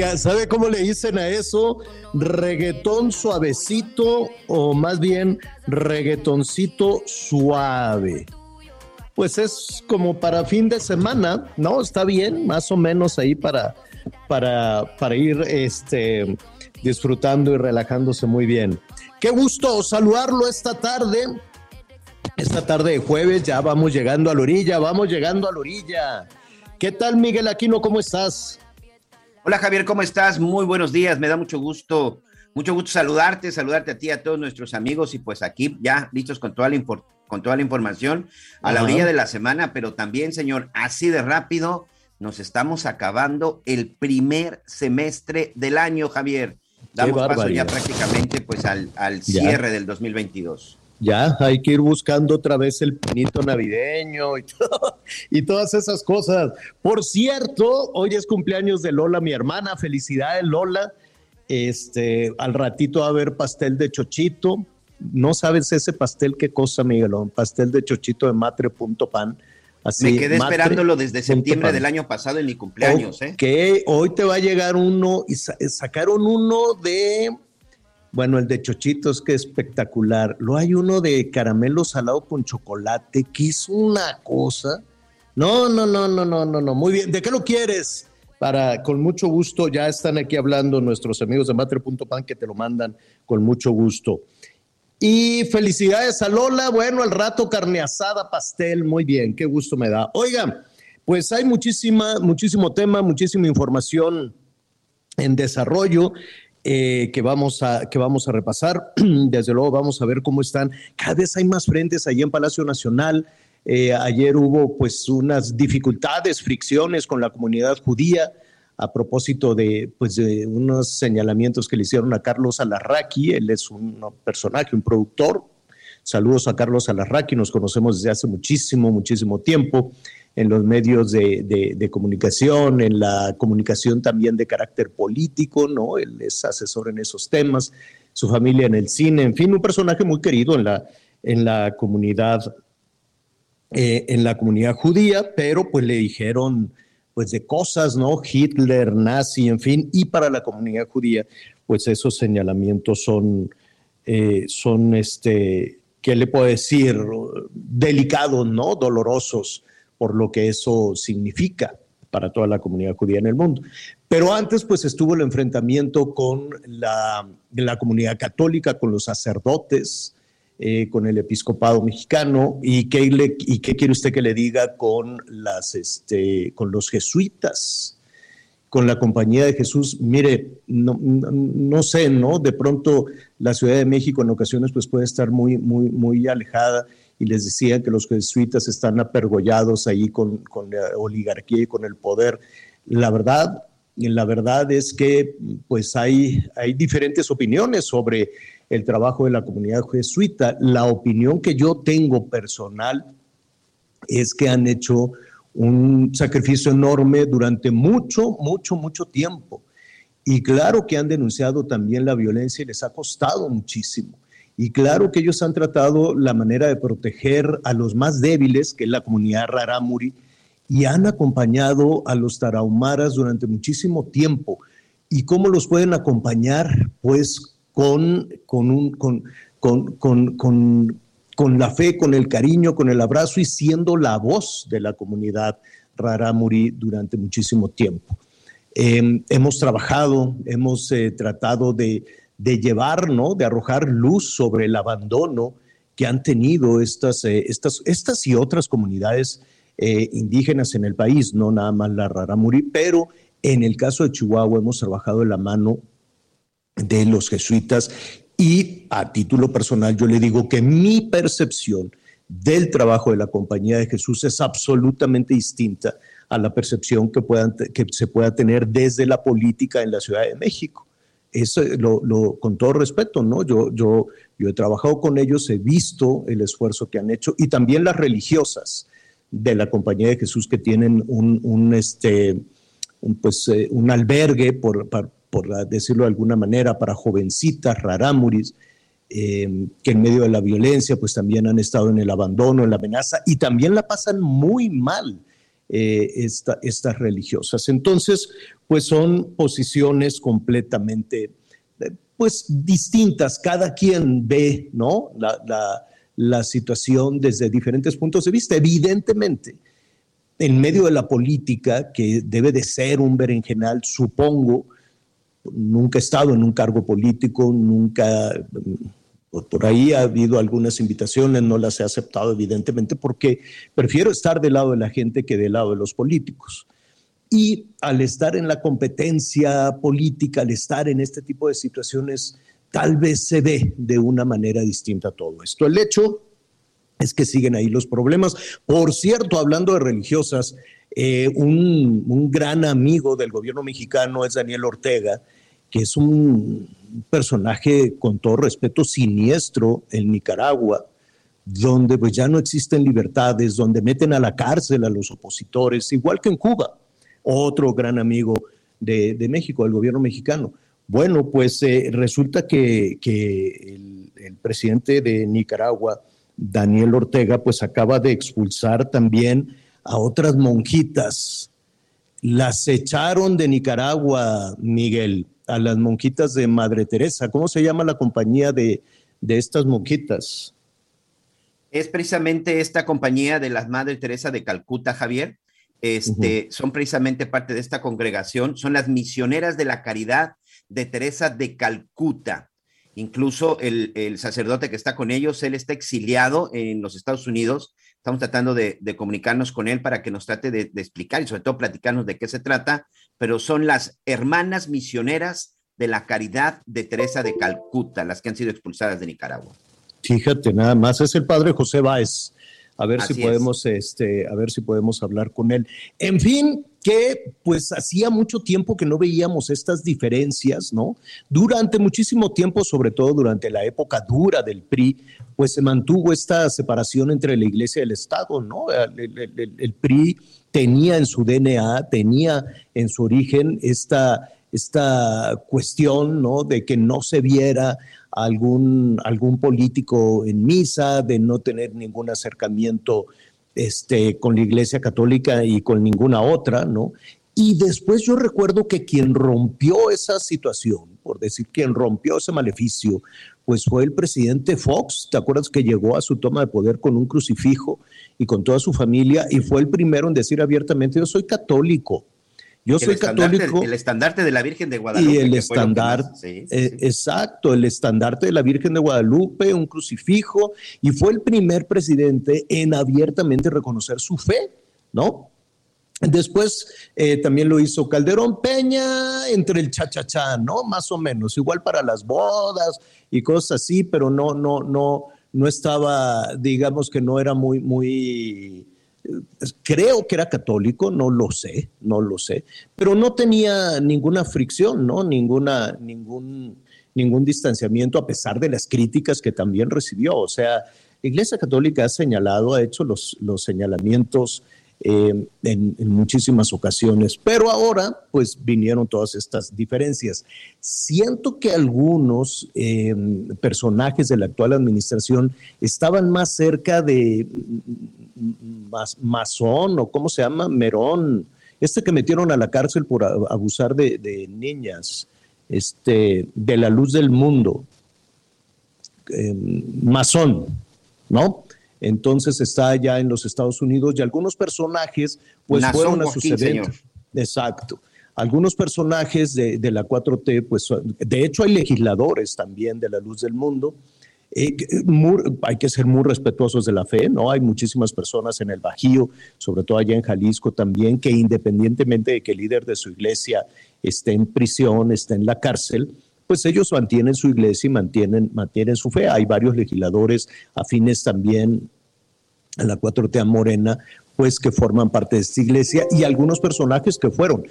¿Sabe cómo le dicen a eso? Reggaetón suavecito o más bien reggaetoncito suave. Pues es como para fin de semana, ¿no? Está bien, más o menos ahí para, para, para ir este, disfrutando y relajándose muy bien. Qué gusto saludarlo esta tarde. Esta tarde de jueves ya vamos llegando a la orilla, vamos llegando a la orilla. ¿Qué tal, Miguel Aquino? ¿Cómo estás? Hola Javier, ¿cómo estás? Muy buenos días, me da mucho gusto, mucho gusto saludarte, saludarte a ti, a todos nuestros amigos y pues aquí ya listos con toda la, infor- con toda la información a la orilla de la semana, pero también, señor, así de rápido nos estamos acabando el primer semestre del año, Javier. Damos paso ya prácticamente pues al, al Ya. cierre del 2022. Ya, hay que ir buscando otra vez el pinito navideño y, todo- y todas esas cosas. Por cierto, hoy es cumpleaños de Lola, mi hermana. Felicidades, Lola. Este, al ratito va a haber pastel de chochito. No sabes ese pastel, qué cosa, Miguelón. Pastel de chochito de matre.pan. Así, Me quedé matre esperándolo desde septiembre pan. del año pasado en mi cumpleaños, ¿eh? Ok, hoy te va a llegar uno y sa- sacaron uno de, bueno, el de chochitos, que espectacular. Luego hay uno de caramelo salado con chocolate, que es una cosa. No, no, no, no, no, no, no. Muy bien. ¿De qué lo quieres? Para, con mucho gusto, ya están aquí hablando nuestros amigos de Matre.pan que te lo mandan con mucho gusto. Y felicidades a Lola. Bueno, al rato carne asada, pastel. Muy bien, qué gusto me da. Oigan, pues hay muchísima, muchísimo tema, muchísima información en desarrollo eh, que, vamos a, que vamos a repasar. Desde luego vamos a ver cómo están. Cada vez hay más frentes allí en Palacio Nacional. Eh, ayer hubo pues unas dificultades, fricciones con la comunidad judía a propósito de, pues, de unos señalamientos que le hicieron a Carlos Alarraqui. Él es un personaje, un productor. Saludos a Carlos Alarraqui, nos conocemos desde hace muchísimo, muchísimo tiempo en los medios de, comunicación, en la comunicación también de carácter político, ¿no? Él es asesor en esos temas, su familia en el cine, en fin, un personaje muy querido en la, en la comunidad eh, en la comunidad judía, pero pues le dijeron pues de cosas, ¿no? Hitler, nazi, en fin, y para la comunidad judía, pues esos señalamientos son, eh, son este, ¿qué le puedo decir? Delicados, ¿no? Dolorosos por lo que eso significa para toda la comunidad judía en el mundo. Pero antes, pues estuvo el enfrentamiento con la, la comunidad católica, con los sacerdotes, eh, con el episcopado mexicano y qué, y qué quiere usted que le diga con, las, este, con los jesuitas, con la compañía de Jesús. Mire, no, no, no sé, ¿no? De pronto la Ciudad de México en ocasiones pues puede estar muy, muy, muy alejada y les decía que los jesuitas están apergollados ahí con, con la oligarquía y con el poder. La verdad, la verdad es que pues hay, hay diferentes opiniones sobre el trabajo de la comunidad jesuita. La opinión que yo tengo personal es que han hecho un sacrificio enorme durante mucho, mucho, mucho tiempo. Y claro que han denunciado también la violencia y les ha costado muchísimo. Y claro que ellos han tratado la manera de proteger a los más débiles, que es la comunidad rarámuri, y han acompañado a los tarahumaras durante muchísimo tiempo. ¿Y cómo los pueden acompañar? Pues con, con, un, con, con, con, la fe, con el cariño, con el abrazo y siendo la voz de la comunidad rarámuri durante muchísimo tiempo. Em, hemos trabajado, hemos eh, tratado de, de, llevar, ¿no? de arrojar luz sobre el abandono que han tenido estas, eh, estas, estas y otras comunidades eh, indígenas en el país, no nada más la rarámuri, pero en el caso de Chihuahua hemos trabajado de la mano de los jesuitas y a título personal yo le digo que mi percepción del trabajo de la Compañía de Jesús es absolutamente distinta a la percepción que, puedan, que se pueda tener desde la política en la Ciudad de México. Eso lo, con todo respeto, ¿no? Yo, yo, yo he trabajado con ellos, he visto el esfuerzo que han hecho y también las religiosas de la Compañía de Jesús que tienen un, un este, pues, eh, un albergue, por, por, decirlo de alguna manera, para jovencitas, rarámuris, eh, que en medio de la violencia pues también han estado en el abandono, en la amenaza y también la pasan muy mal eh, estas religiosas. Entonces, pues son posiciones completamente, eh, pues distintas. Cada quien ve, ¿no? La, situación desde diferentes puntos de vista. Evidentemente, en medio de la política, que debe de ser un berenjenal, supongo, nunca he estado en un cargo político, nunca por ahí ha habido algunas invitaciones, no las he aceptado evidentemente porque prefiero estar del lado de la gente que del lado de los políticos. Y al estar en la competencia política, al estar en este tipo de situaciones, tal vez se ve de una manera distinta todo esto. El hecho es que siguen ahí los problemas. Por cierto, hablando de religiosas, eh, un, un gran amigo del gobierno mexicano es Daniel Ortega, que es un personaje, con todo respeto, siniestro en Nicaragua, donde pues ya no existen libertades, donde meten a la cárcel a los opositores, igual que en Cuba, otro gran amigo de, México, del gobierno mexicano. Bueno, pues eh, resulta que, el, el, presidente de Nicaragua, Daniel Ortega, pues acaba de expulsar también a otras monjitas. Las echaron de Nicaragua, Miguel a las monjitas de Madre Teresa. ¿Cómo se llama la compañía de, estas monjitas? Es precisamente esta compañía de las Madre Teresa de Calcuta, Javier. Este, Son precisamente parte de esta congregación, son las misioneras de la caridad de Teresa de Calcuta. Incluso el, sacerdote que está con ellos, él está exiliado en los Estados Unidos. Estamos tratando de, comunicarnos con él para que nos trate de, de, explicar y sobre todo platicarnos de qué se trata, pero son las hermanas misioneras de la caridad de Teresa de Calcuta, las que han sido expulsadas de Nicaragua. Fíjate, nada más, es el padre José Báez. A ver si podemos, este, a ver si podemos hablar con él. En fin, que pues hacía mucho tiempo que no veíamos estas diferencias, ¿no? Durante muchísimo tiempo, sobre todo durante la época dura del PRI, pues se mantuvo esta separación entre la iglesia y el Estado, ¿no? el PRI tenía en su DNA, tenía en su origen esta, esta cuestión ¿no? de que no se viera algún, algún político en misa, de no tener ningún acercamiento este, con la Iglesia Católica y con ninguna otra, ¿no? Y después yo recuerdo que quien rompió esa situación, por decir quien rompió ese maleficio, pues fue el presidente Fox. ¿Te acuerdas que llegó a su toma de poder con un crucifijo y con toda su familia y fue el primero en decir abiertamente, yo soy católico. Yo soy católico. El estandarte de la Virgen de Guadalupe. Y el estandarte, eh, exacto, el estandarte de la Virgen de Guadalupe, un crucifijo, y fue el primer presidente en abiertamente reconocer su fe, ¿no? Después eh, también lo hizo Calderón Peña entre el cha-cha-cha, ¿no? Más o menos, igual para las bodas y cosas así, pero no, no, no, no estaba, digamos que no era muy, muy, creo que era católico, no lo sé, no lo sé, pero no tenía ninguna fricción, ¿no? Ninguna, ningún, ningún distanciamiento a pesar de las críticas que también recibió. O sea, la Iglesia Católica ha señalado, ha hecho los, los señalamientos eh, en, muchísimas ocasiones. Pero ahora, pues vinieron todas estas diferencias. Siento que algunos eh, personajes de la actual administración estaban más cerca de Masón o cómo se llama, Merón, este que metieron a la cárcel por abusar de, niñas, este, de la luz del mundo, eh, Masón, ¿no? Entonces está allá en los Estados Unidos y algunos personajes pues fueron a sus eventos. Exacto. Algunos personajes de, la 4T, pues de hecho hay legisladores también de la luz del mundo. Eh, hay que ser muy respetuosos de la fe, ¿no? Hay muchísimas personas en el Bajío, sobre todo allá en Jalisco también, que independientemente de que el líder de su iglesia esté en prisión, esté en la cárcel, pues ellos mantienen su iglesia y mantienen, mantienen su fe. Hay varios legisladores afines también a la 4T Morena, pues que forman parte de esta iglesia y algunos personajes que fueron.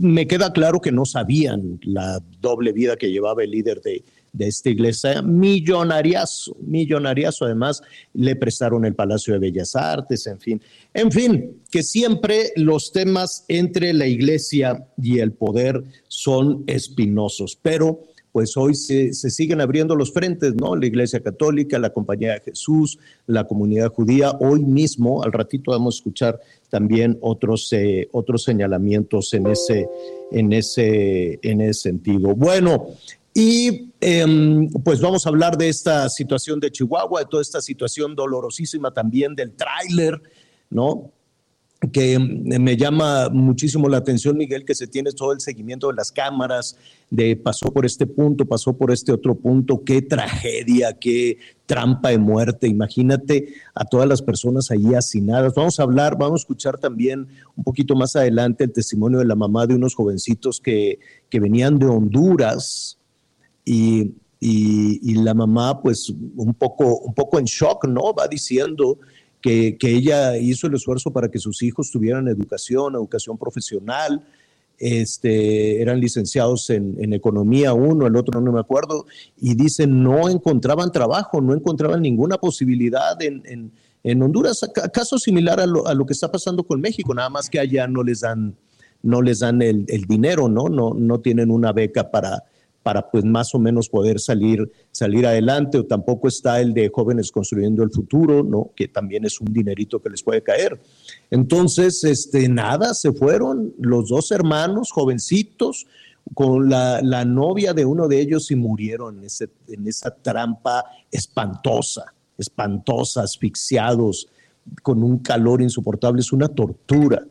Me queda claro que no sabían la doble vida que llevaba el líder de, de esta iglesia, millonariazo, millonariazo. Además, le prestaron el Palacio de Bellas Artes, en fin. En fin, que siempre los temas entre la iglesia y el poder son espinosos, pero pues hoy se, siguen abriendo los frentes, ¿no? La Iglesia Católica, la Compañía de Jesús, la comunidad judía. Hoy mismo, al ratito vamos a escuchar también otros, eh, otros señalamientos en ese, en, ese, en ese sentido. Bueno, y em, pues vamos a hablar de esta situación de Chihuahua, de toda esta situación dolorosísima también del tráiler, ¿no? Que me llama muchísimo la atención, Miguel, que se tiene todo el seguimiento de las cámaras, de pasó por este punto, pasó por este otro punto, qué tragedia, qué trampa de muerte. Imagínate a todas las personas allí hacinadas. Vamos a hablar, vamos a escuchar también un poquito más adelante el testimonio de la mamá de unos jovencitos que, que venían de Honduras y, y, la mamá pues un poco, un poco en shock, ¿no? Va diciendo que, ella hizo el esfuerzo para que sus hijos tuvieran educación, educación profesional, este, eran licenciados en, economía uno, el otro no me acuerdo, y dicen no encontraban trabajo, no encontraban ninguna posibilidad en, Honduras, caso similar a lo, a lo, que está pasando con México, nada más que allá no les dan, no les dan el, el dinero, ¿no? ¿no? No tienen una beca para, para pues más o menos poder salir, salir adelante, o tampoco está el de jóvenes construyendo el futuro, ¿no? que también es un dinerito que les puede caer. Entonces, este, nada, se fueron los dos hermanos jovencitos con la, la novia de uno de ellos y murieron en, ese, en esa trampa espantosa, espantosa, asfixiados, con un calor insoportable, es una tortura.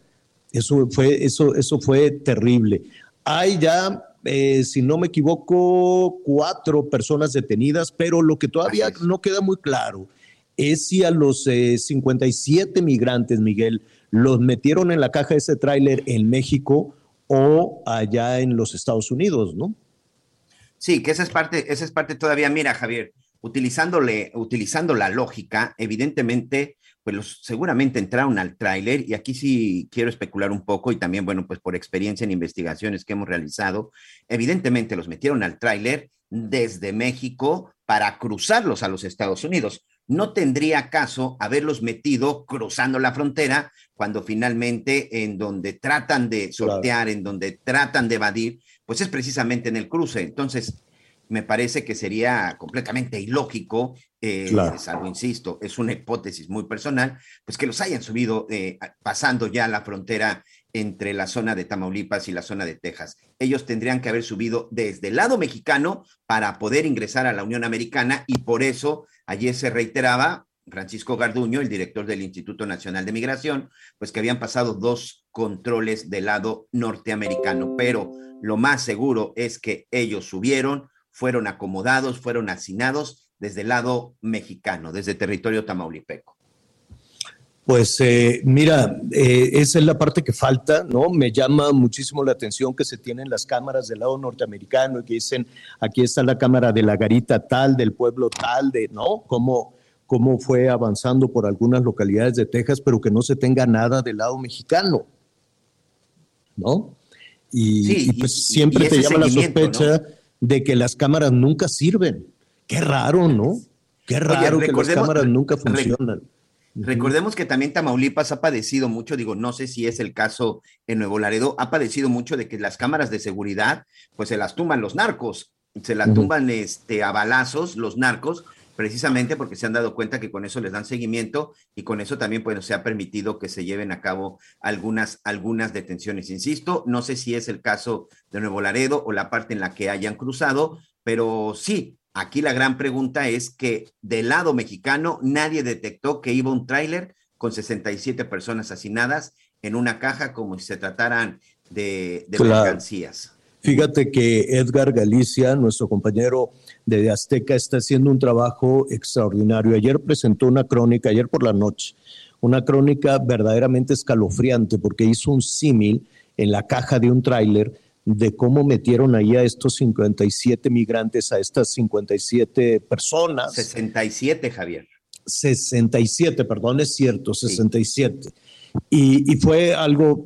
Eso fue, eso, eso fue terrible. Hay ya eh, si no me equivoco, cuatro personas detenidas, pero lo que todavía no queda muy claro es si a los 57 eh, migrantes, Miguel, los metieron en la caja de ese tráiler en México o allá en los Estados Unidos, ¿no? Sí, que esa es parte, esa es parte todavía, mira, Javier, utilizándole, utilizando la lógica, evidentemente pues seguramente entraron al tráiler y aquí sí quiero especular un poco y también, bueno, pues por experiencia en investigaciones que hemos realizado, evidentemente los metieron al tráiler desde México para cruzarlos a los Estados Unidos. No tendría caso haberlos metido cruzando la frontera cuando finalmente en donde tratan de sortear, en donde tratan de evadir, pues es precisamente en el cruce. Entonces, me parece que sería completamente ilógico, eh, salvo, insisto, es una hipótesis muy personal, pues que los hayan subido eh, pasando ya la frontera entre la zona de Tamaulipas y la zona de Texas. Ellos tendrían que haber subido desde el lado mexicano para poder ingresar a la Unión Americana y por eso ayer se reiteraba Francisco Garduño, el director del Instituto Nacional de Migración, pues que habían pasado dos controles del lado norteamericano, pero lo más seguro es que ellos subieron, fueron acomodados, fueron hacinados desde el lado mexicano, desde territorio tamaulipeco. Pues eh, mira, eh, esa es la parte que falta, ¿no? Me llama muchísimo la atención que se tienen las cámaras del lado norteamericano y que dicen, aquí está la cámara de la garita tal, del pueblo tal, de, ¿no? Cómo, cómo fue avanzando por algunas localidades de Texas, pero que no se tenga nada del lado mexicano, ¿no? Y, pues siempre te llama la sospecha de que las cámaras nunca sirven. Qué raro, ¿no? Qué raro que las cámaras nunca funcionan. Recordemos que también Tamaulipas ha padecido mucho, digo, no sé si es el caso en Nuevo Laredo, ha padecido mucho de que las cámaras de seguridad, pues se las tumban los narcos, se las tumban este, a balazos los narcos, precisamente porque se han dado cuenta que con eso les dan seguimiento y con eso también pues, se ha permitido que se lleven a cabo algunas, algunas detenciones. Insisto, no sé si es el caso de Nuevo Laredo o la parte en la que hayan cruzado, pero sí, aquí la gran pregunta es que del lado mexicano nadie detectó que iba un tráiler con 67 personas asesinadas en una caja como si se trataran de, mercancías. Fíjate que Edgar Galicia, nuestro compañero de Azteca, está haciendo un trabajo extraordinario. Ayer presentó una crónica, ayer por la noche, una crónica verdaderamente escalofriante porque hizo un símil en la caja de un tráiler de cómo metieron ahí a estos 57 migrantes, a estas 57 personas. 67, Javier. 67, perdón, es cierto, 67. Y, fue algo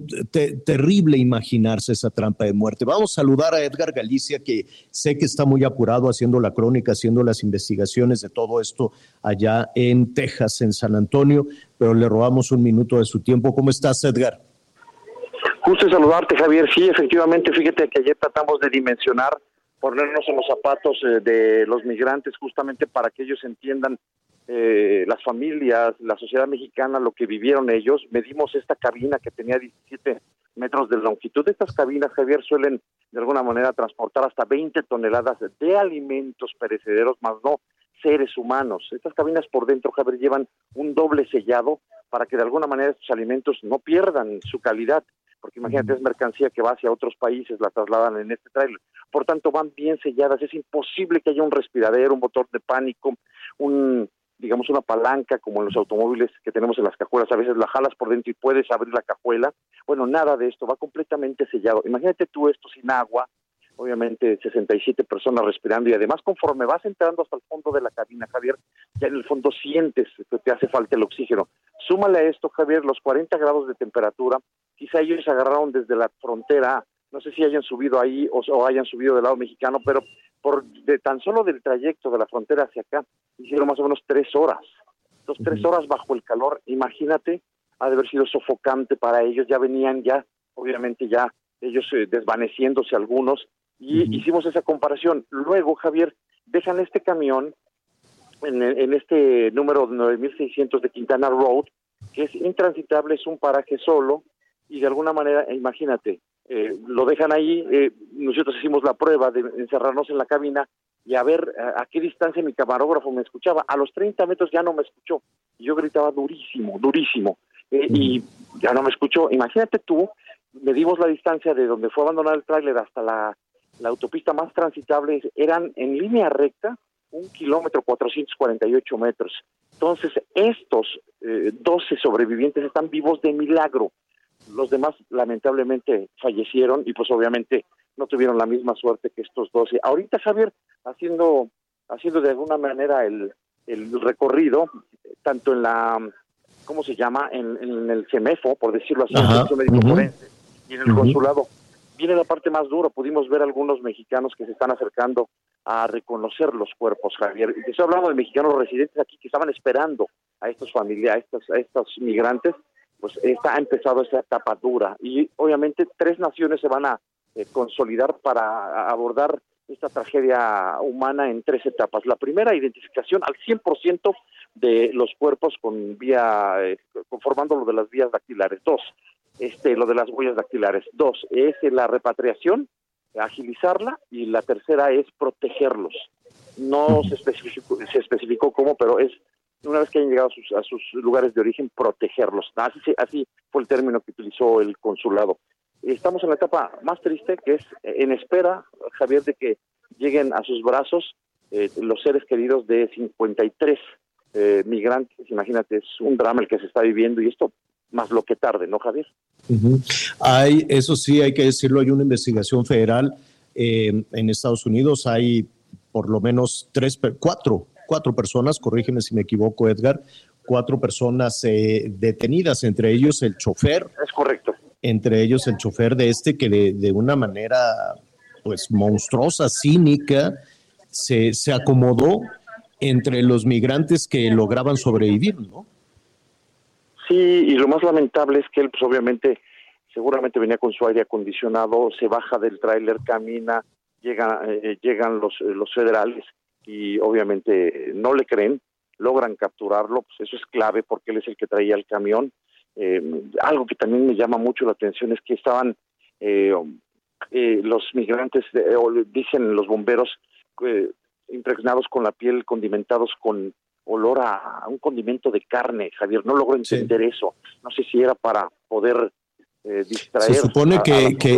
terrible imaginarse esa trampa de muerte. Vamos a saludar a Edgar Galicia, que sé que está muy apurado haciendo la crónica, haciendo las investigaciones de todo esto allá en Texas, en San Antonio, pero le robamos un minuto de su tiempo. ¿Cómo estás, Edgar? Justo saludarte, Javier. Sí, efectivamente, fíjate que ayer tratamos de dimensionar, ponernos en los zapatos eh, de los migrantes justamente para que ellos entiendan eh, las familias, la sociedad mexicana, lo que vivieron ellos. Medimos esta cabina que tenía 17 metros de longitud. Estas cabinas, Javier, suelen de alguna manera transportar hasta 20 toneladas de alimentos perecederos, más no seres humanos. Estas cabinas por dentro, Javier, llevan un doble sellado para que de alguna manera estos alimentos no pierdan su calidad, porque imagínate, es mercancía que va hacia otros países, la trasladan en este trailer. Por tanto, van bien selladas, es imposible que haya un respiradero, un motor de pánico, un digamos, una palanca como en los automóviles que tenemos en las cajuelas, a veces la jalas por dentro y puedes abrir la cajuela. Bueno, nada de esto, va completamente sellado. Imagínate tú esto sin agua, obviamente 67 personas respirando y además conforme vas entrando hasta el fondo de la cabina, Javier, ya en el fondo sientes que te hace falta el oxígeno. Súmale a esto, Javier, los 40 grados de temperatura, quizá ellos agarraron desde la frontera, no sé si hayan subido ahí o, o hayan subido del lado mexicano, pero por de tan solo del trayecto de la frontera hacia acá, hicieron más o menos tres horas. Dos, tres horas bajo el calor, imagínate, ha de haber sido sofocante para ellos, ya venían ya, obviamente ya ellos eh, desvaneciéndose algunos, y hicimos esa comparación. Luego, Javier, dejan este camión en, en este número 9600 de Quintana Road, que es intransitable, es un paraje solo, y de alguna manera, imagínate, eh, lo dejan ahí, eh, nosotros hicimos la prueba de encerrarnos en la cabina y a ver a, qué distancia mi camarógrafo me escuchaba. A los 30 metros ya no me escuchó. Yo gritaba durísimo, durísimo, eh, y ya no me escuchó. Imagínate tú, medimos la distancia de donde fue abandonado el tráiler hasta la, la autopista más transitable, eran en línea recta un kilómetro 448 metros. Entonces, estos 12 sobrevivientes están vivos de milagro los demás lamentablemente fallecieron y pues obviamente no tuvieron la misma suerte que estos 12. Ahorita Javier, haciendo, haciendo de alguna manera el, el recorrido, tanto en la, ¿cómo se llama? En, el CEMEFO, por decirlo así, en el médico forense, y en el consulado, viene la parte más dura. Pudimos ver algunos mexicanos que se están acercando a reconocer los cuerpos, Javier. Estoy hablando de mexicanos residentes aquí que estaban esperando a estos familiares, a estos, a estos migrantes, pues está, ha empezado esa etapa dura y obviamente tres naciones se van a eh, consolidar para abordar esta tragedia humana en tres etapas. La primera, identificación al 100% de los cuerpos con vía, eh, conformando lo de las vías dactilares. Dos, este, lo de las huellas dactilares. Dos, es la repatriación, agilizarla y la tercera es protegerlos. No se especificó, se especificó cómo, pero es una vez que hayan llegado a sus, lugares de origen, protegerlos. Así, así fue el término que utilizó el consulado. Estamos en la etapa más triste, que es en espera, Javier, de que lleguen a sus brazos eh, los seres queridos de 53 eh, migrantes. Imagínate, es un drama el que se está viviendo y esto más lo que tarde, ¿no, Javier? Hay, eso sí, hay que decirlo, hay una investigación federal eh, en Estados Unidos, hay por lo menos tres, cuatro cuatro personas, corrígeme si me equivoco, Edgar, cuatro personas eh, detenidas, entre ellos el chofer. Es correcto. Entre ellos el chofer de este que de, una manera pues monstruosa, cínica, se, se acomodó entre los migrantes que lograban sobrevivir, ¿no? Sí, y lo más lamentable es que él, pues obviamente, seguramente venía con su aire acondicionado, se baja del tráiler, camina, llega, eh, llegan los, los federales y obviamente no le creen, logran capturarlo, pues eso es clave porque él es el que traía el camión. Eh, algo que también me llama mucho la atención es que estaban eh, eh, los migrantes, eh, o dicen los bomberos, eh, impregnados con la piel, condimentados con olor a, a un condimento de carne, Javier. No logro entender eso. No sé si era para poder eh, distraer. Se supone a- que, que.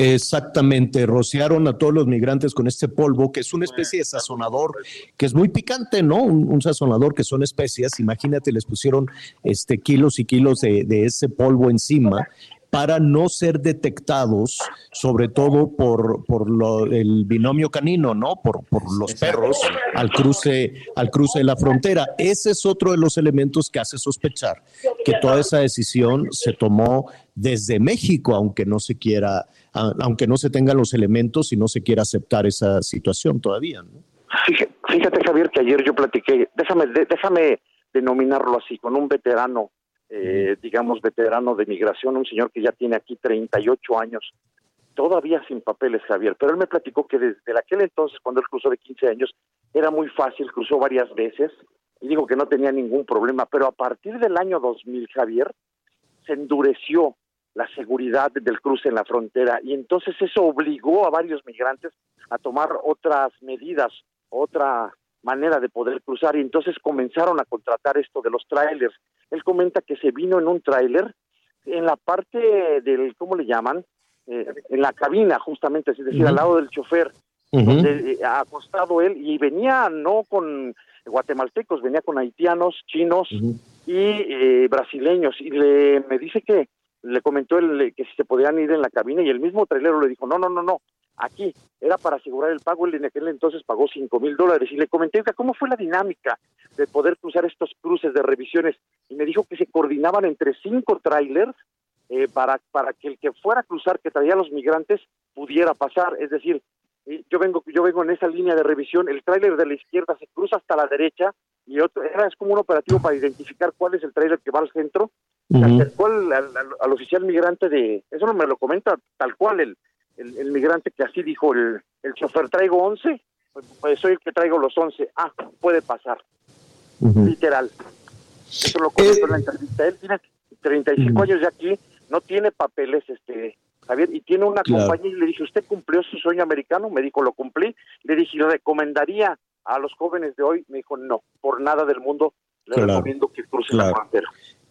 Exactamente rociaron a todos los migrantes con este polvo, que es una especie de sazonador que es muy picante, ¿no? Un, un sazonador que son especias. Imagínate, les pusieron este kilos y kilos de, de ese polvo encima para no ser detectados, sobre todo por, por lo- el binomio canino, ¿no? Por, por los perros al cruce, al cruce de la frontera. Ese es otro de los elementos que hace sospechar que toda esa decisión se tomó desde México, aunque no se quiera, aunque no se tengan los elementos y no se quiera aceptar esa situación todavía. ¿no? Fíjate, Javier, que ayer yo platiqué, déjame, déjame denominarlo así, con un veterano, eh, digamos, veterano de migración, un señor que ya tiene aquí 38 años, todavía sin papeles, Javier, pero él me platicó que desde aquel entonces, cuando él cruzó de 15 años, era muy fácil, cruzó varias veces, y digo que no tenía ningún problema, pero a partir del año 2000, Javier, se endureció la seguridad del cruce en la frontera. Y entonces eso obligó a varios migrantes a tomar otras medidas, otra manera de poder cruzar. Y entonces comenzaron a contratar esto de los trailers. Él comenta que se vino en un trailer en la parte del, ¿cómo le llaman? Eh, en la cabina justamente, es decir, al lado del chofer, donde, eh, acostado él y venía no con guatemaltecos, venía con haitianos, chinos y eh, brasileños. Y le me dice que le comentó él que si se podían ir en la cabina y el mismo trailero le dijo no no no no aquí era para asegurar el pago él en aquel entonces pagó cinco mil dólares y le comenté "Oiga, cómo fue la dinámica de poder cruzar estos cruces de revisiones y me dijo que se coordinaban entre cinco trailers eh, para para que el que fuera a cruzar que traía a los migrantes pudiera pasar. Es decir yo vengo yo vengo en esa línea de revisión el tráiler de la izquierda se cruza hasta la derecha y otro era es como un operativo para identificar cuál es el tráiler que va al centro se acercó al, al- al- al oficial migrante de eso no me lo comenta tal cual el, el, el migrante que así dijo el, el chofer traigo 11 pues, pues soy el que traigo los 11 ah puede pasar literal. Eso lo comentó Eh, en la entrevista él tiene 35 Ujú. años de aquí no tiene papeles este Javier y tiene una Claro. compañía y le dije usted cumplió su sueño americano me dijo lo cumplí le dije "¿Le recomendaría a los jóvenes de hoy me dijo no por nada del mundo le Claro. recomiendo que crucen la frontera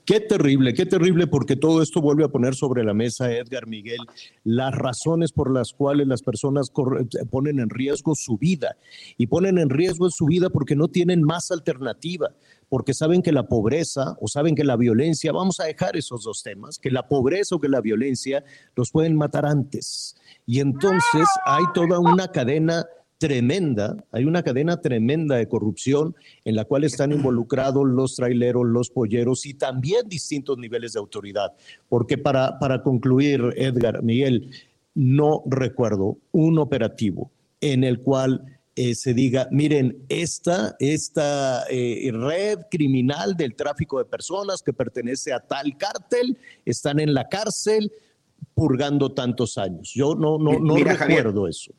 Qué terrible, qué terrible, porque todo esto vuelve a poner sobre la mesa, Edgar Miguel, las razones por las cuales las personas corre- ponen en riesgo su vida. Y ponen en riesgo su vida porque no tienen más alternativa, porque saben que la pobreza o saben que la violencia, vamos a dejar esos dos temas, que la pobreza o que la violencia los pueden matar antes. Y entonces hay toda una cadena tremenda, hay una cadena tremenda de corrupción en la cual están involucrados los traileros, los polleros y también distintos niveles de autoridad. Porque para, para concluir, Edgar, Miguel, no recuerdo un operativo en el cual eh, se diga, miren, esta, esta eh, red criminal del tráfico de personas que pertenece a tal cártel, están en la cárcel purgando tantos años. Yo no, no, no Mira, Javier. recuerdo eso.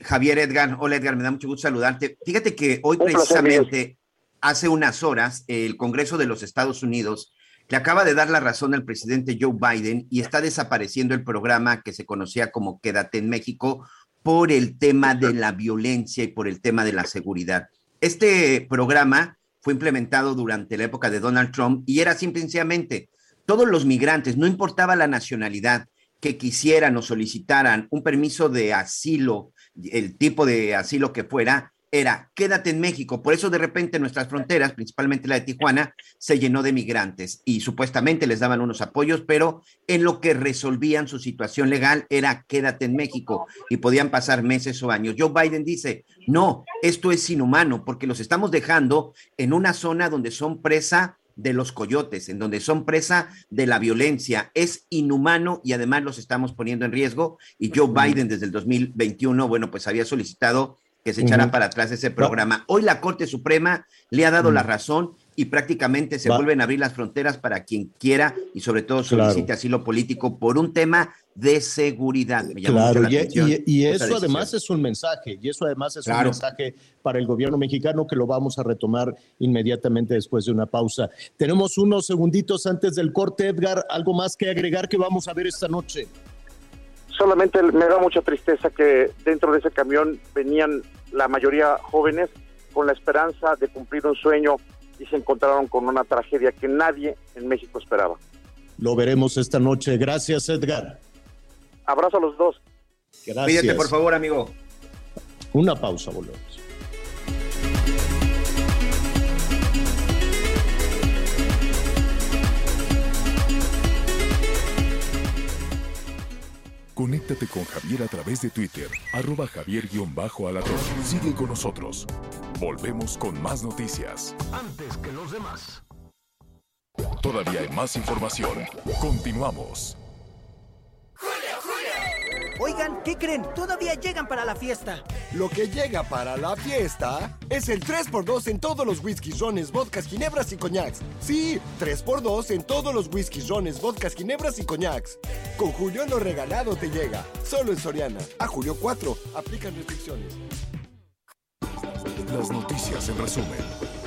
Javier Edgar, hola Edgar, me da mucho gusto saludarte. Fíjate que hoy precisamente, hace unas horas, el Congreso de los Estados Unidos le acaba de dar la razón al presidente Joe Biden y está desapareciendo el programa que se conocía como Quédate en México por el tema de la violencia y por el tema de la seguridad. Este programa fue implementado durante la época de Donald Trump y era simplemente todos los migrantes, no importaba la nacionalidad, que quisieran o solicitaran un permiso de asilo, el tipo de asilo que fuera, era quédate en México. Por eso de repente nuestras fronteras, principalmente la de Tijuana, se llenó de migrantes y supuestamente les daban unos apoyos, pero en lo que resolvían su situación legal era quédate en México y podían pasar meses o años. Joe Biden dice, no, esto es inhumano porque los estamos dejando en una zona donde son presa de los coyotes, en donde son presa de la violencia. Es inhumano y además los estamos poniendo en riesgo. Y Joe Biden desde el 2021, bueno, pues había solicitado que se echara para atrás ese programa. Hoy la Corte Suprema le ha dado la razón y prácticamente se Va- vuelven a abrir las fronteras para quien quiera y sobre todo Claro. solicite asilo político por un tema de seguridad. Me Claro, la y, y esa eso además es un mensaje, y eso además es un mensaje para el gobierno mexicano que lo vamos a retomar inmediatamente después de una pausa. Tenemos unos segunditos antes del corte, Edgar, algo más que agregar que vamos a ver esta noche. Solamente me da mucha tristeza que dentro de ese camión venían la mayoría jóvenes con la esperanza de cumplir un sueño y se encontraron con una tragedia que nadie en México esperaba. Lo veremos esta noche. Gracias, Edgar. Abrazo a los dos. Gracias. Cuídate, por favor, amigo. Una pausa, volvemos. Conéctate con Javier a través de Twitter, arroba javier-alatón. Sigue con nosotros. Volvemos con más noticias. Antes que los demás. Todavía hay más información. Continuamos. Oigan, ¿qué creen? Todavía llegan para la fiesta. Lo que llega para la fiesta es el 3x2 en todos los whiskies, rones, vodkas, ginebras y coñacs. Sí, 3x2 en todos los whiskies, rones, vodkas, ginebras y coñacs. Con Julio lo regalado te llega. Solo en Soriana. A Julio 4. Aplican restricciones. Las noticias en resumen.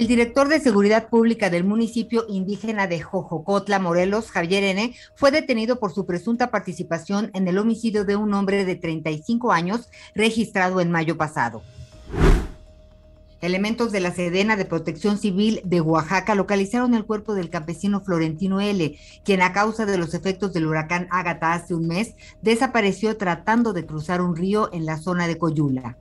El director de Seguridad Pública del municipio indígena de Jojocotla, Morelos, Javier N., fue detenido por su presunta participación en el homicidio de un hombre de 35 años registrado en mayo pasado. Elementos de la Sedena de Protección Civil de Oaxaca localizaron el cuerpo del campesino Florentino L., quien a causa de los efectos del huracán Ágata hace un mes desapareció tratando de cruzar un río en la zona de Coyula.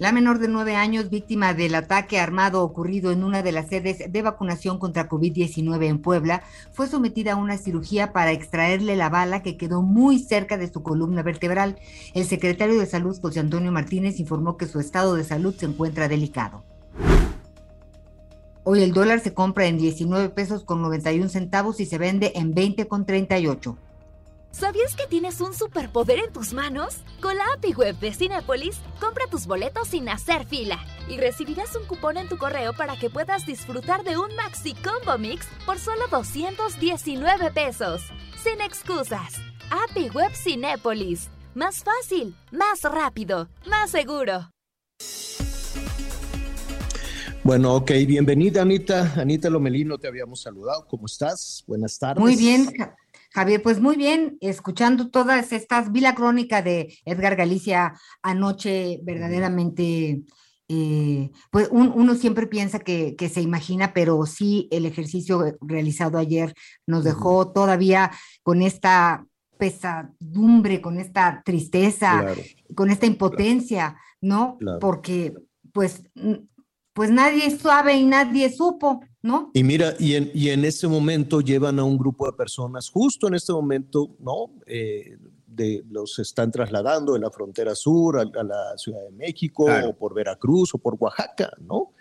La menor de nueve años, víctima del ataque armado ocurrido en una de las sedes de vacunación contra COVID-19 en Puebla, fue sometida a una cirugía para extraerle la bala que quedó muy cerca de su columna vertebral. El secretario de Salud, José Antonio Martínez, informó que su estado de salud se encuentra delicado. Hoy el dólar se compra en 19 pesos con 91 centavos y se vende en 20 con 38. ¿Sabías que tienes un superpoder en tus manos? Con la API Web de Cinépolis, compra tus boletos sin hacer fila y recibirás un cupón en tu correo para que puedas disfrutar de un Maxi Combo Mix por solo 219 pesos. Sin excusas. API Web Cinépolis. Más fácil, más rápido, más seguro. Bueno, ok, bienvenida Anita. Anita Lomelino, te habíamos saludado. ¿Cómo estás? Buenas tardes. Muy bien, Javier, pues muy bien, escuchando todas estas, vi la crónica de Edgar Galicia anoche, verdaderamente, eh, pues un- uno siempre piensa que, que se imagina, pero sí el ejercicio realizado ayer nos dejó todavía con esta pesadumbre, con esta tristeza, Claro. con esta impotencia, ¿no? Claro. Porque pues, pues nadie sabe y nadie supo, ¿no? Y mira, y en, y en ese momento llevan a un grupo de personas, justo en este momento, ¿no? Eh, de, los están trasladando de la frontera sur a, a la Ciudad de México, Claro. o por Veracruz, o por Oaxaca, ¿no?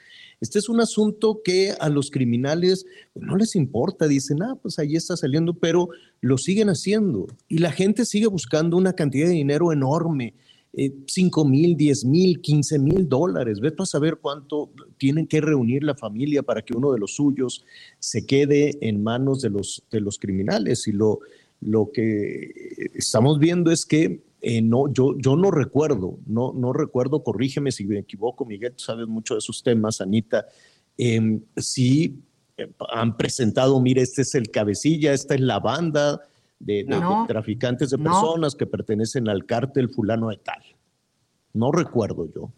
Este es un asunto que a los criminales pues, no les importa, dicen, ah, pues ahí está saliendo, pero lo siguen haciendo. Y la gente sigue buscando una cantidad de dinero enorme. 5 mil, 10 mil, 15 mil dólares. Vete a saber cuánto tienen que reunir la familia para que uno de los suyos se quede en manos de los, de los criminales. Y lo, lo que estamos viendo es que eh, no, yo, yo no recuerdo, no, no recuerdo, corrígeme si me equivoco, Miguel, tú sabes mucho de esos temas, Anita, eh, si eh, han presentado, mire, este es el cabecilla, esta es la banda de, de- No. de traficantes de No. personas que pertenecen al cártel fulano de tal. No recuerdo yo.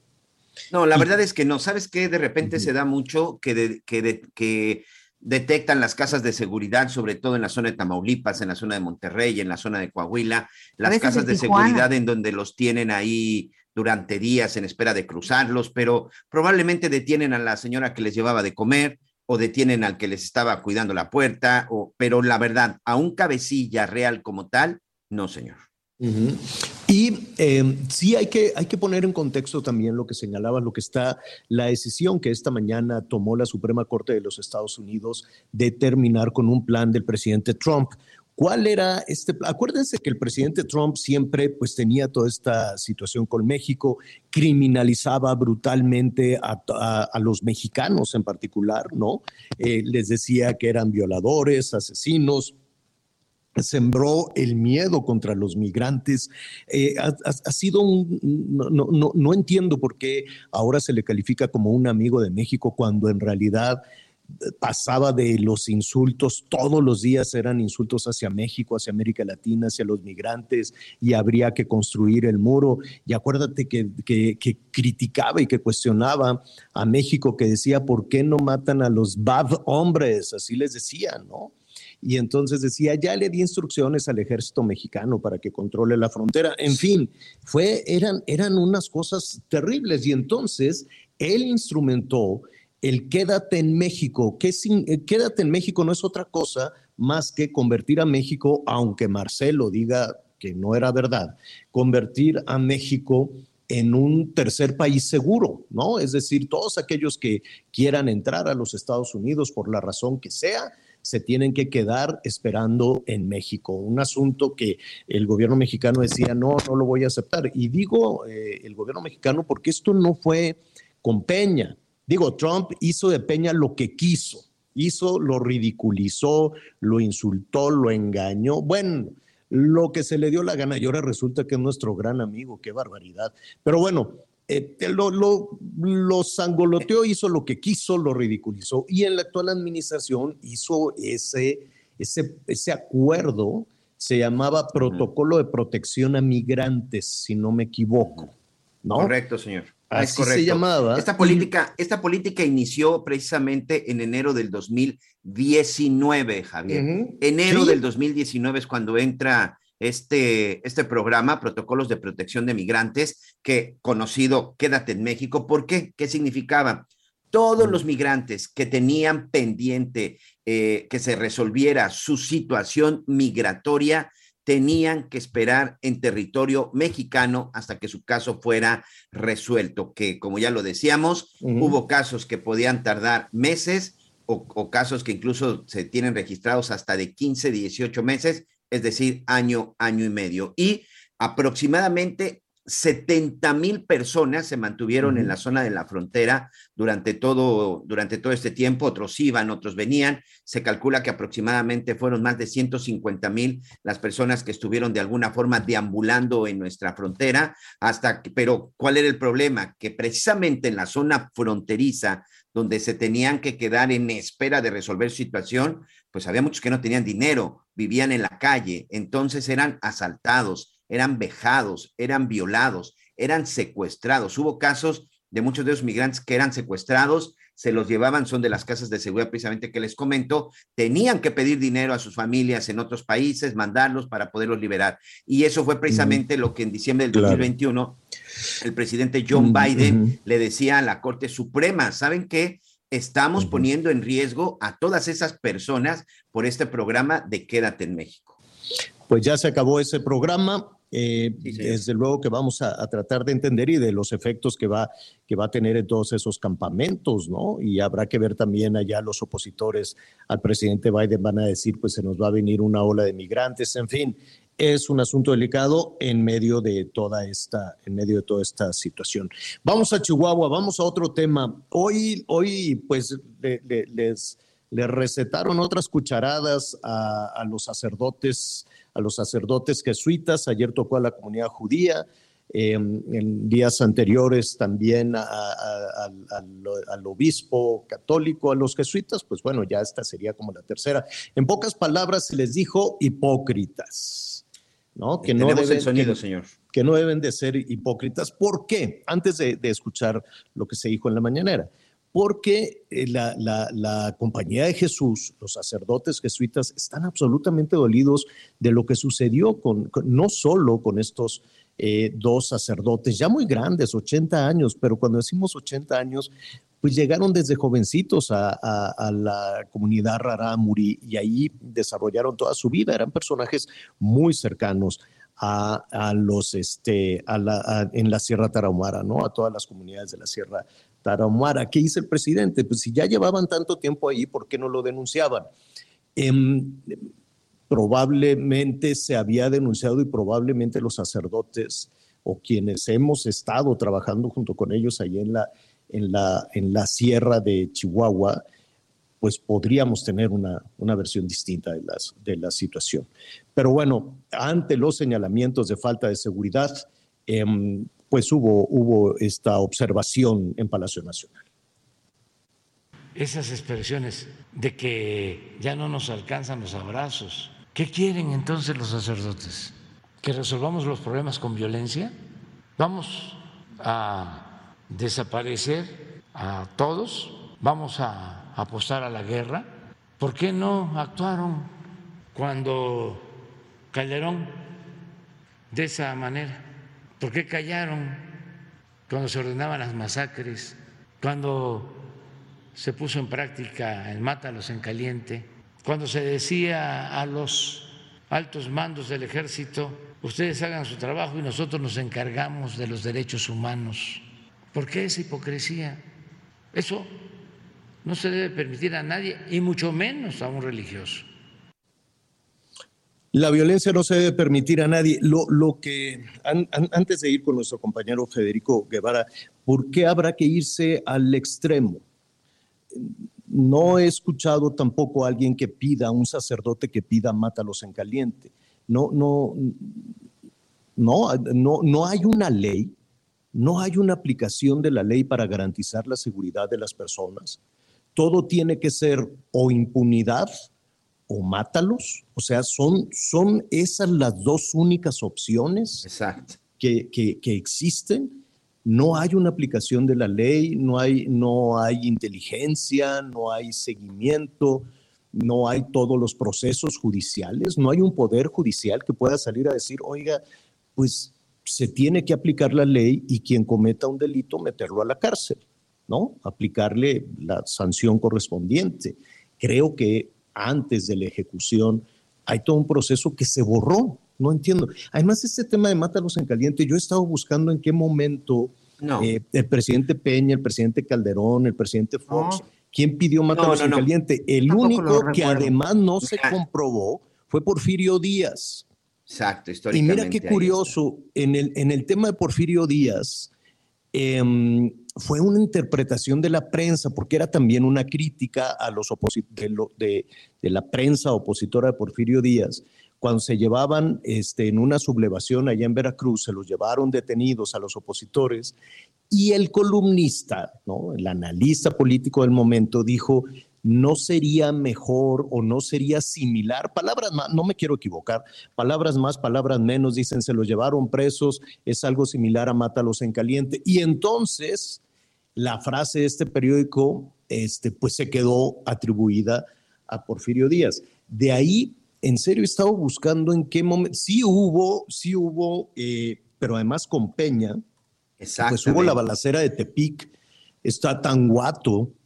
No, la verdad es que no. ¿Sabes qué? De repente se da mucho que, de- que, de- que detectan las casas de seguridad, sobre todo en la zona de Tamaulipas, en la zona de Monterrey, en la zona de Coahuila, las casas de Tijuana. seguridad en donde los tienen ahí durante días en espera de cruzarlos, pero probablemente detienen a la señora que les llevaba de comer o detienen al que les estaba cuidando la puerta, o, pero la verdad, a un cabecilla real como tal, no, señor. Y eh, sí hay que, hay que poner en contexto también lo que señalaba, lo que está, la decisión que esta mañana tomó la Suprema Corte de los Estados Unidos de terminar con un plan del presidente Trump, ¿Cuál era este? Acuérdense que el presidente Trump siempre pues tenía toda esta situación con México, criminalizaba brutalmente a, los mexicanos en particular, ¿no? Eh, les decía que eran violadores, asesinos, sembró el miedo contra los migrantes. Eh, ha, sido un, no, no, entiendo por qué ahora se le califica como un amigo de México cuando en realidad pasaba de los insultos, todos los días eran insultos hacia México, hacia América Latina, hacia los migrantes, y habría que construir el muro. Y acuérdate que, que, criticaba y que cuestionaba a México, que decía, ¿por qué no matan a los bad hombres? Así les decía, ¿no? y entonces decía, ya le di instrucciones al ejército mexicano para que controle la frontera. En fin, fue, eran, eran unas cosas terribles y entonces él instrumentó el quédate en México, que sin, eh, quédate en México no es otra cosa más que convertir a México, aunque Marcelo diga que no era verdad, convertir a México en un tercer país seguro, ¿no? Es decir, todos aquellos que quieran entrar a los Estados Unidos por la razón que sea, se tienen que quedar esperando en México. Un asunto que el gobierno mexicano decía, no, no lo voy a aceptar. Y digo eh, el gobierno mexicano porque esto no fue con Peña. Digo, Trump hizo de Peña lo que quiso. Hizo, lo ridiculizó, lo insultó, lo engañó. Bueno, lo que se le dio la gana y ahora resulta que es nuestro gran amigo, qué barbaridad. Pero bueno, eh, lo, lo, lo sangoloteó, hizo lo que quiso, lo ridiculizó y en la actual administración hizo ese, ese, ese acuerdo, se llamaba Protocolo de Protección a Migrantes, si no me equivoco. ¿no? Correcto, señor. Así se llamaba. Esta política, esta política inició precisamente en enero del 2019, Javier. Enero del 2019 es cuando entra este, este programa, Protocolos de Protección de Migrantes, que conocido Quédate en México. ¿Por qué? ¿Qué significaba? Todos los migrantes que tenían pendiente eh, que se resolviera su situación migratoria tenían que esperar en territorio mexicano hasta que su caso fuera resuelto, que como ya lo decíamos, hubo casos que podían tardar meses o, o, casos que incluso se tienen registrados hasta de 15, 18 meses es decir, año, año y medio. Y aproximadamente 70 mil personas se mantuvieron en la zona de la frontera durante todo, durante todo este tiempo. Otros iban, otros venían. Se calcula que aproximadamente fueron más de 150 mil las personas que estuvieron de alguna forma deambulando en nuestra frontera. Hasta, pero ¿cuál era el problema? Que precisamente en la zona fronteriza donde se tenían que quedar en espera de resolver su situación, pues había muchos que no tenían dinero, vivían en la calle, entonces eran asaltados, eran vejados, eran violados, eran secuestrados. Hubo casos de muchos de esos migrantes que eran secuestrados, se los llevaban, son de las casas de seguridad precisamente que les comento, tenían que pedir dinero a sus familias en otros países, mandarlos para poderlos liberar. Y eso fue precisamente lo que en diciembre del 2021 el presidente John Biden le decía a la Corte Suprema, ¿saben qué? Estamos poniendo en riesgo a todas esas personas por este programa de Quédate en México. Pues ya se acabó ese programa. Eh, desde luego que vamos a, tratar de entender y de los efectos que va, que va a tener en todos esos campamentos, ¿no? Y habrá que ver también allá los opositores al presidente Biden van a decir, pues se nos va a venir una ola de migrantes, en fin, es un asunto delicado en medio de toda esta, en medio de toda esta situación. Vamos a Chihuahua, vamos a otro tema. Hoy, hoy pues les, les recetaron otras cucharadas a los sacerdotes a los sacerdotes jesuitas, ayer tocó a la comunidad judía, em, en días anteriores también al, obispo católico, a los jesuitas, pues bueno, ya esta sería como la tercera. En pocas palabras se les dijo hipócritas, ¿no? Que no deben, el sonido, señor. Que no deben de ser hipócritas. ¿Por qué? Antes de, de escuchar lo que se dijo en la mañanera porque eh, la, compañía de Jesús, los sacerdotes jesuitas, están absolutamente dolidos de lo que sucedió con, no solo con estos eh, dos sacerdotes, ya muy grandes, 80 años, pero cuando decimos 80 años, pues llegaron desde jovencitos a, la comunidad Rarámuri y ahí desarrollaron toda su vida, eran personajes muy cercanos. A, los este en la Sierra Tarahumara, ¿no? A todas las comunidades de la Sierra Tarahumara. ¿Qué hizo el presidente? Pues si ya llevaban tanto tiempo ahí, ¿por qué no lo denunciaban? Em, probablemente se había denunciado y probablemente los sacerdotes o quienes hemos estado trabajando junto con ellos ahí en la, en la, en la sierra de Chihuahua, pues podríamos tener una, una versión distinta de, las, de la situación. Pero bueno, ante los señalamientos de falta de seguridad, em, pues hubo, hubo esta observación en Palacio Nacional. Esas expresiones de que ya no nos alcanzan los abrazos, ¿qué quieren entonces los sacerdotes? ¿Que resolvamos los problemas con violencia? ¿Vamos a desaparecer a todos? ¿Vamos a apostar a la guerra? ¿Por qué no actuaron cuando Calderón de esa manera? ¿Por qué callaron cuando se ordenaban las masacres, cuando se puso en práctica el mátalos en caliente, cuando se decía a los altos mandos del ejército, ustedes hagan su trabajo y nosotros nos encargamos de los derechos humanos? ¿Por qué esa hipocresía? Eso no se debe permitir a nadie y mucho menos a un religioso. La violencia no se debe permitir a nadie. Lo, lo que, antes de ir con nuestro compañero Federico Guevara, ¿por qué habrá que irse al extremo? No he escuchado tampoco a alguien que pida, a un sacerdote que pida mátalos en caliente. No, no, no, no, no hay una ley, no hay una aplicación de la ley para garantizar la seguridad de las personas. Todo tiene que ser o impunidad o mátalos. O sea, son, son esas las dos únicas opciones Que, que, existen. No hay una aplicación de la ley, no hay, no hay inteligencia, no hay seguimiento, no hay todos los procesos judiciales, no hay un poder judicial que pueda salir a decir, oiga, pues se tiene que aplicar la ley y quien cometa un delito meterlo a la cárcel, ¿no? Aplicarle la sanción correspondiente. Creo que antes de la ejecución, hay todo un proceso que se borró. No entiendo. Además, este tema de mátalos en caliente, yo he estado buscando en qué momento eh, el presidente Peña, el presidente Calderón, el presidente Fox, ¿quién pidió mátalos en caliente? El único que además no se comprobó fue Porfirio Díaz. Exacto, históricamente. Y mira qué curioso, en el, en el tema de Porfirio Díaz, eh, fue una interpretación de la prensa, porque era también una crítica a los de, de, la prensa opositora de Porfirio Díaz. Cuando se llevaban este, en una sublevación allá en Veracruz, se los llevaron detenidos a los opositores y el columnista, ¿no? el analista político del momento, dijo, no sería mejor o no sería similar, palabras más, no me quiero equivocar, palabras más, palabras menos, dicen, se los llevaron presos, es algo similar a Mátalos en Caliente. Y entonces la frase de este periódico, este, pues se quedó atribuida a Porfirio Díaz. De ahí, en serio, he estado buscando en qué momento, sí hubo, sí hubo, eh, pero además con Peña, pues hubo la balacera de Tepic, está tan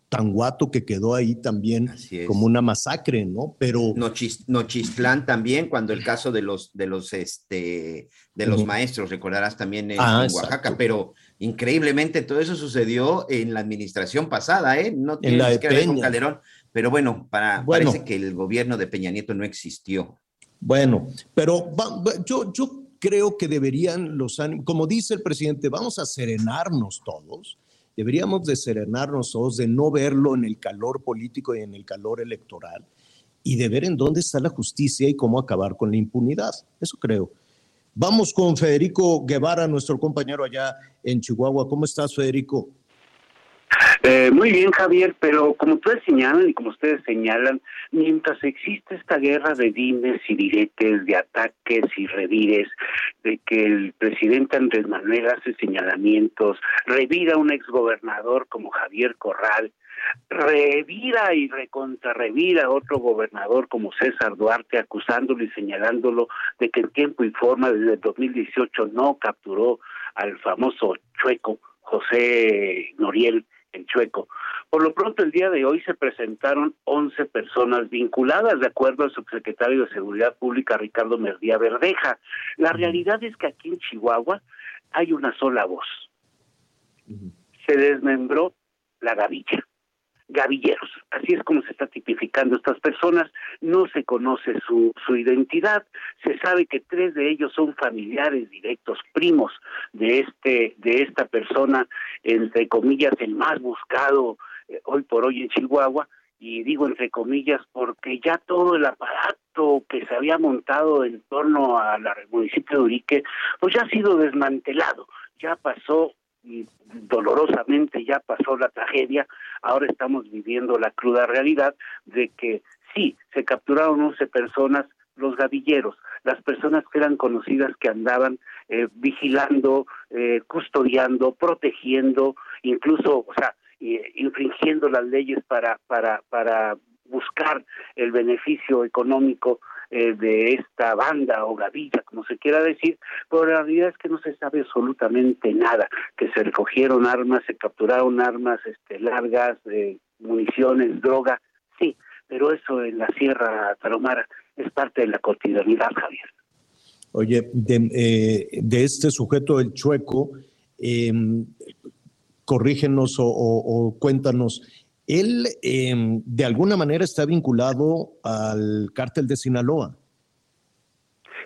guato, tan guato que quedó ahí también como una masacre, ¿no? Pero Nochistlán también, cuando el caso de los de los este de los maestros, recordarás también en, ah, Oaxaca, pero increíblemente todo eso sucedió en la administración pasada, ¿eh? No tiene la que ver con Calderón, pero bueno, para, parece que el gobierno de Peña Nieto no existió. Bueno, pero yo, yo creo que deberían los como dice el presidente, vamos a serenarnos todos Deberíamos de serenarnos todos, de no verlo en el calor político y en el calor electoral y de ver en dónde está la justicia y cómo acabar con la impunidad. Eso creo. Vamos con Federico Guevara, nuestro compañero allá en Chihuahua. ¿Cómo estás, Federico? Eh, muy bien, Javier, pero como ustedes señalan y como ustedes señalan, mientras existe esta guerra de dimes y diretes, de ataques y revires, de que el presidente Andrés Manuel hace señalamientos, revira a un exgobernador como Javier Corral, revira y recontrarrevira a otro gobernador como César Duarte, acusándolo y señalándolo de que en tiempo y forma desde el 2018 no capturó al famoso chueco José Noriel en Chueco. Por lo pronto, el día de hoy se presentaron 11 personas vinculadas, de acuerdo al subsecretario de Seguridad Pública, Ricardo Merdía Verdeja. La realidad es que aquí en Chihuahua hay una sola voz. Se desmembró la gavilla. Gavilleros. Así es como se está tipificando estas personas. No se conoce su, su identidad. Se sabe que tres de ellos son familiares directos, primos de este de esta persona, entre comillas, el más buscado eh, hoy por hoy en Chihuahua. Y digo entre comillas porque ya todo el aparato que se había montado en torno al municipio de Urique, pues ya ha sido desmantelado. Ya pasó y dolorosamente ya pasó la tragedia, ahora estamos viviendo la cruda realidad de que sí, se capturaron 11 personas, los gavilleros, las personas que eran conocidas que andaban eh, vigilando, eh, custodiando, protegiendo, incluso, o sea, eh, infringiendo las leyes para, para, para buscar el beneficio económico eh, de esta banda o gavilla, como se quiera decir, pero la realidad es que no se sabe absolutamente nada, que se recogieron armas, se capturaron armas este, largas, de municiones, droga, sí, pero eso en la Sierra Taromara es parte de la cotidianidad, Javier. Oye, de, eh, este sujeto, el chueco, em, corrígenos o cuéntanos, él em, de alguna manera está vinculado al cártel de Sinaloa.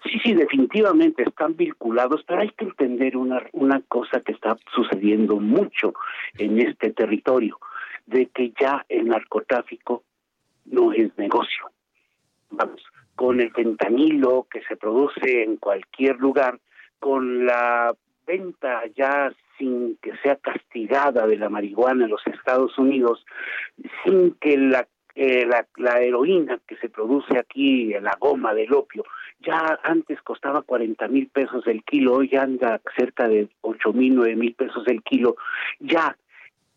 Sí, sí, definitivamente están vinculados, pero hay que entender una, una cosa que está sucediendo mucho en este territorio, de que ya el narcotráfico no es negocio. Vamos, con el fentanilo que se produce en cualquier lugar, con la venta ya sin que sea castigada de la marihuana en los Estados Unidos, sin que la, eh, la, heroína que se produce aquí, la goma del opio, ya antes costaba 40 mil pesos el kilo, hoy anda cerca de 8 mil, 9 mil pesos el kilo, ya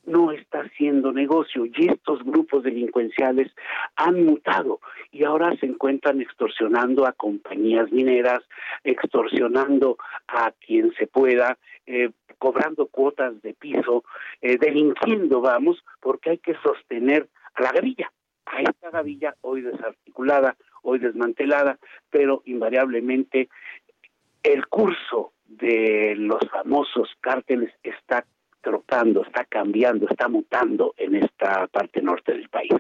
no está haciendo negocio. Y estos grupos delincuenciales han mutado y ahora se encuentran extorsionando a compañías mineras, extorsionando a quien se pueda, eh, cobrando cuotas de piso, eh, delinquiendo, vamos, porque hay que sostener a la gavilla, a esta gavilla hoy desarticulada, hoy desmantelada, pero invariablemente el curso de los famosos cárteles está trocando, está cambiando, está mutando en esta parte norte del país.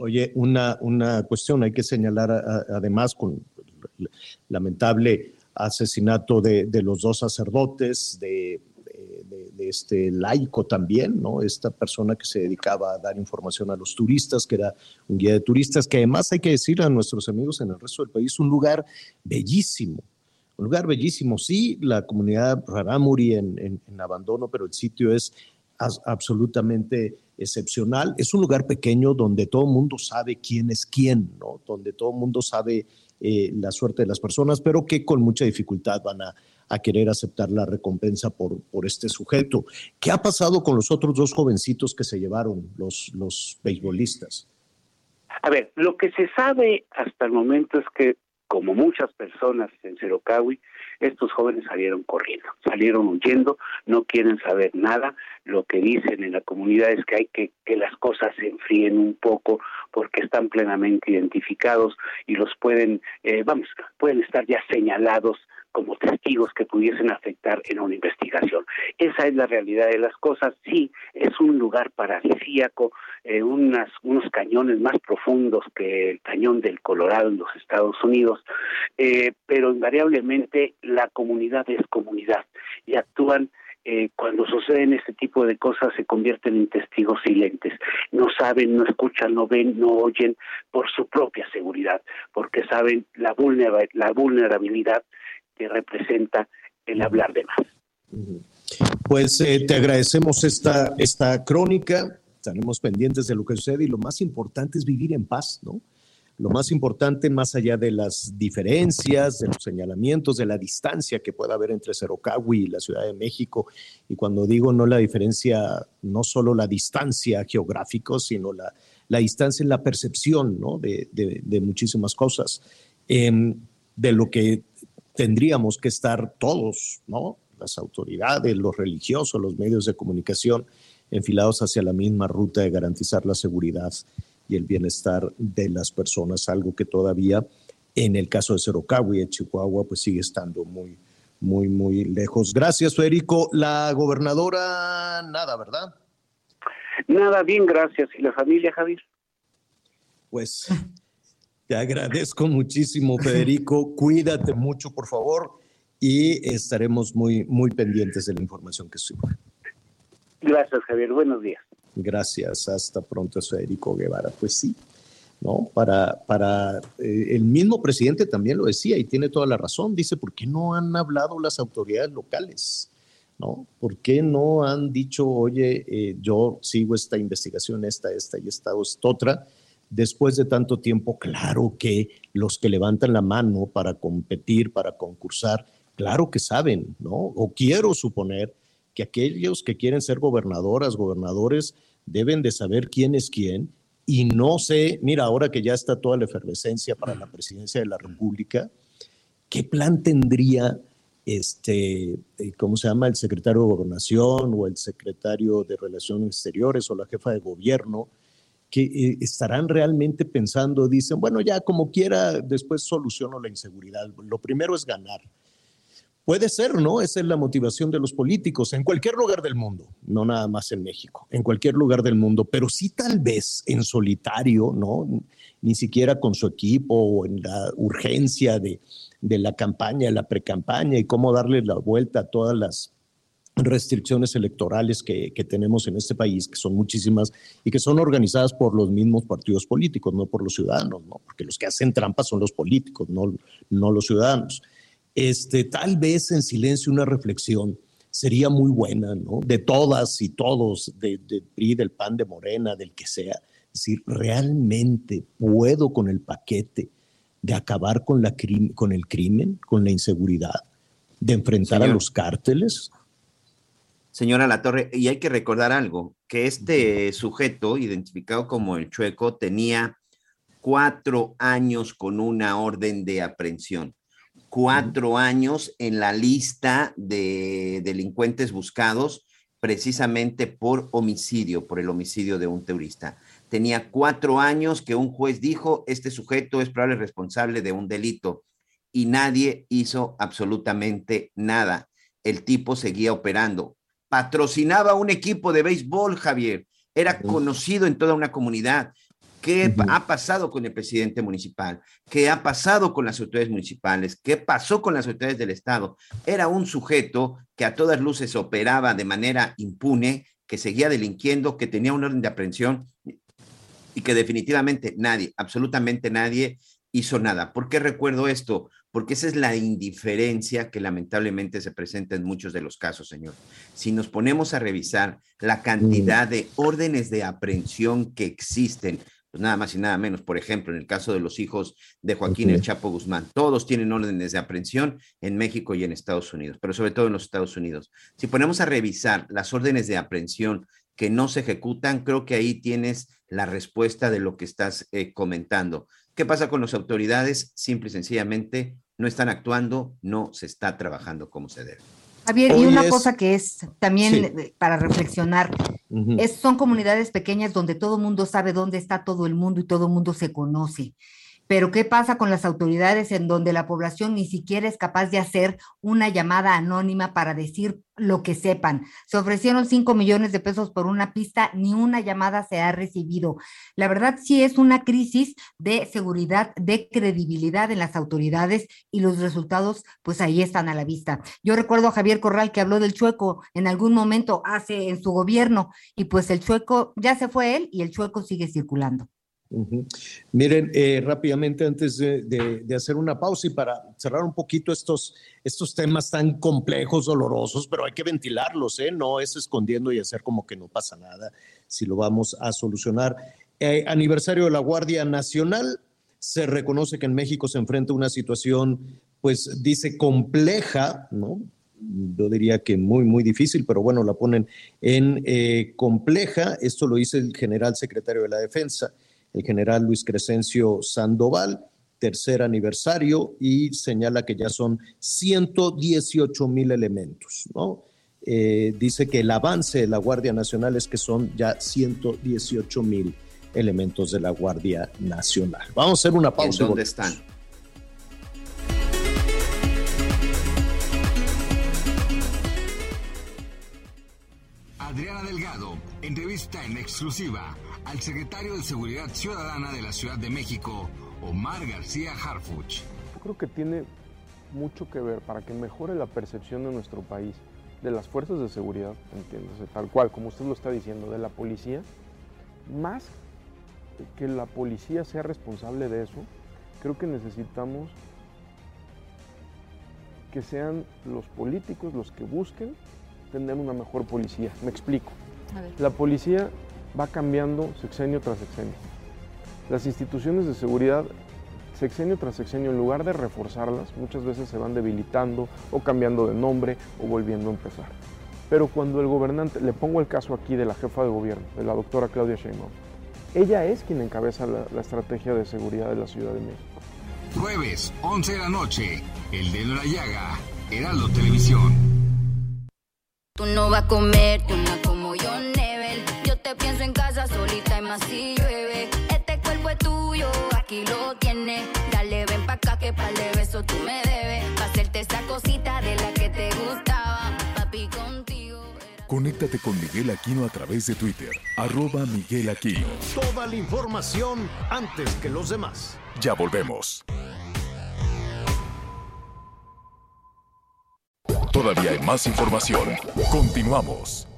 Oye, una, una cuestión, hay que señalar además con lamentable asesinato de, de los dos sacerdotes, de de, este laico también, ¿no? Esta persona que se dedicaba a dar información a los turistas, que era un guía de turistas, que además hay que decir a nuestros amigos en el resto del país, un lugar bellísimo, un lugar bellísimo. Sí, la comunidad Raramuri en, en, abandono, pero el sitio es absolutamente excepcional. Es un lugar pequeño donde todo el mundo sabe quién es quién, ¿no? Donde todo el mundo sabe eh, la suerte de las personas, pero que con mucha dificultad van a, a querer aceptar la recompensa por, por este sujeto. ¿Qué ha pasado con los otros dos jovencitos que se llevaron, los, los beisbolistas? A ver, lo que se sabe hasta el momento es que, como muchas personas en Cerocawi, estos jóvenes salieron corriendo, salieron huyendo, no quieren saber nada. Lo que dicen en la comunidad es que hay que que las cosas se enfríen un poco porque están plenamente identificados y los pueden, eh, vamos, pueden estar ya señalados como testigos que pudiesen afectar en una investigación. Esa es la realidad de las cosas. Sí, es un lugar paradisíaco, eh, unas, unos cañones más profundos que el cañón del Colorado en los Estados Unidos, eh, pero invariablemente la comunidad es comunidad y actúan eh, cuando suceden este tipo de cosas se convierten en testigos silentes. No saben, no escuchan, no ven, no oyen por su propia seguridad, porque saben la, la vulnerabilidad que representa el hablar de más. Pues eh, te agradecemos esta, esta crónica, estaremos pendientes de lo que sucede y lo más importante es vivir en paz, ¿no? Lo más importante, más allá de las diferencias, de los señalamientos, de la distancia que pueda haber entre Cerocawi y la Ciudad de México, y cuando digo no la diferencia, no solo la distancia geográfica, sino la, la distancia en la percepción ¿no? de, de, muchísimas cosas, em, de lo que tendríamos que estar todos, ¿no? Las autoridades, los religiosos, los medios de comunicación, enfilados hacia la misma ruta de garantizar la seguridad y el bienestar de las personas, algo que todavía en el caso de Cerocahui, en Chihuahua, pues sigue estando muy, muy, muy lejos. Gracias, Federico. La gobernadora, nada, ¿verdad? Nada, bien, gracias. ¿Y la familia, Javier? Pues te agradezco muchísimo, Federico. Cuídate mucho, por favor, y estaremos muy, muy pendientes de la información que suba. Gracias, Javier. Buenos días. Gracias. Hasta pronto, Federico Guevara. Pues sí, ¿no? Para, para eh, el mismo presidente también lo decía y tiene toda la razón. Dice, ¿por qué no han hablado las autoridades locales? ¿No? ¿Por qué no han dicho, oye, eh, yo sigo esta investigación, esta, esta y esta, esta otra? Después de tanto tiempo, claro que los que levantan la mano para competir, para concursar, claro que saben, ¿no? O quiero suponer que aquellos que quieren ser gobernadoras, gobernadores, deben de saber quién es quién y no sé, mira, ahora que ya está toda la efervescencia para la presidencia de la República, ¿qué plan tendría este, eh, ¿cómo se llama? El secretario de Gobernación o el secretario de Relaciones Exteriores o la jefa de gobierno, que eh, estarán realmente pensando, dicen, bueno, ya como quiera, después soluciono la inseguridad. Lo primero es ganar. Puede ser, ¿no? Esa es la motivación de los políticos en cualquier lugar del mundo, no nada más en México, en cualquier lugar del mundo, pero sí tal vez en solitario, ¿no? Ni siquiera con su equipo o en la urgencia de, de la campaña, la precampaña y cómo darle la vuelta a todas las restricciones electorales que, que, tenemos en este país, que son muchísimas y que son organizadas por los mismos partidos políticos, no por los ciudadanos, ¿no? porque los que hacen trampas son los políticos, no, no los ciudadanos este, tal vez en silencio una reflexión sería muy buena, ¿no? De todas y todos, del de PRI, del PAN, de Morena, del que sea. Es decir, realmente puedo con el paquete de acabar con, la con el crimen, con la inseguridad, de enfrentar a los cárteles. Señora La Torre, y hay que recordar algo, que este sujeto, identificado como el chueco, tenía cuatro años con una orden de aprehensión cuatro años en la lista de delincuentes buscados precisamente por homicidio, por el homicidio de un terrorista. Tenía cuatro años que un juez dijo, este sujeto es probable responsable de un delito y nadie hizo absolutamente nada. El tipo seguía operando. Patrocinaba un equipo de béisbol, Javier. Era conocido en toda una comunidad. ¿Qué ha pasado con el presidente municipal? ¿Qué ha pasado con las autoridades municipales? ¿Qué pasó con las autoridades del Estado? Era un sujeto que a todas luces operaba de manera impune, que seguía delinquiendo, que tenía un orden de aprehensión y que definitivamente nadie, absolutamente nadie hizo nada. ¿Por qué recuerdo esto? Porque esa es la indiferencia que lamentablemente se presenta en muchos de los casos, señor. Si nos ponemos a revisar la cantidad de órdenes de aprehensión que existen, pues nada más y nada menos, por ejemplo, en el caso de los hijos de Joaquín El Chapo Guzmán, todos tienen órdenes de aprehensión en México y en Estados Unidos, pero sobre todo en los Estados Unidos. Si ponemos a revisar las órdenes de aprehensión que no se ejecutan, creo que ahí tienes la respuesta de lo que estás eh, comentando. ¿Qué pasa con las autoridades? Simple y sencillamente no están actuando, no se está trabajando como se debe. Javier, y una cosa que es también para reflexionar, es, son comunidades pequeñas donde todo el mundo sabe dónde está todo el mundo y todo el mundo se conoce. Pero ¿qué pasa con las autoridades en donde la población ni siquiera es capaz de hacer una llamada anónima para decir lo que sepan? Se ofrecieron 5 millones de pesos por una pista, ni una llamada se ha recibido. La verdad sí es una crisis de seguridad, de credibilidad en las autoridades y los resultados pues ahí están a la vista. Yo recuerdo a Javier Corral que habló del chueco en algún momento hace en su gobierno y pues el chueco ya se fue él y el chueco sigue circulando. Miren, eh, rápidamente antes de, hacer una pausa y para cerrar un poquito estos, estos temas tan complejos, dolorosos, pero hay que ventilarlos, ¿eh? no es escondiendo y hacer como que no pasa nada si lo vamos a solucionar. Eh, aniversario de la Guardia Nacional, se reconoce que en México se enfrenta a una situación, pues dice compleja, ¿no? Yo diría que muy, muy difícil, pero bueno, la ponen en eh, compleja. Esto lo dice el general secretario de la Defensa el general Luis Crescencio Sandoval, tercer aniversario, y señala que ya son 118 mil elementos, ¿no? Eh, dice que el avance de la Guardia Nacional es que son ya 118 mil elementos de la Guardia Nacional. Vamos a hacer una pausa. ¿Dónde están? Adriana Delgado entrevista en exclusiva al secretario de Seguridad Ciudadana de la Ciudad de México, Omar García Harfuch. Yo creo que tiene mucho que ver para que mejore la percepción de nuestro país, de las fuerzas de seguridad, entiéndase, tal cual, como usted lo está diciendo, de la policía, más que la policía sea responsable de eso, creo que necesitamos que sean los políticos los que busquen tener una mejor policía. Me explico. La policía va cambiando sexenio tras sexenio. Las instituciones de seguridad, sexenio tras sexenio, en lugar de reforzarlas, muchas veces se van debilitando o cambiando de nombre o volviendo a empezar. Pero cuando el gobernante, le pongo el caso aquí de la jefa de gobierno, de la doctora Claudia Sheinbaum, ella es quien encabeza la, la estrategia de seguridad de la Ciudad de México. Jueves, 11 de la noche, El Dedo de la Llaga, Heraldo Televisión. Tú no vas a comerte una como. Yo te pienso en casa solita y más si llueve. Este cuerpo es tuyo, aquí lo tienes. Dale, ven pa' acá que para de beso tú me debes. Pa' hacerte esa cosita de la que te gustaba. Papi, contigo. Conéctate con Miguel Aquino a través de Twitter, arroba Miguel Aquino. Toda la información antes que los demás. Ya volvemos. Todavía hay más información. Continuamos.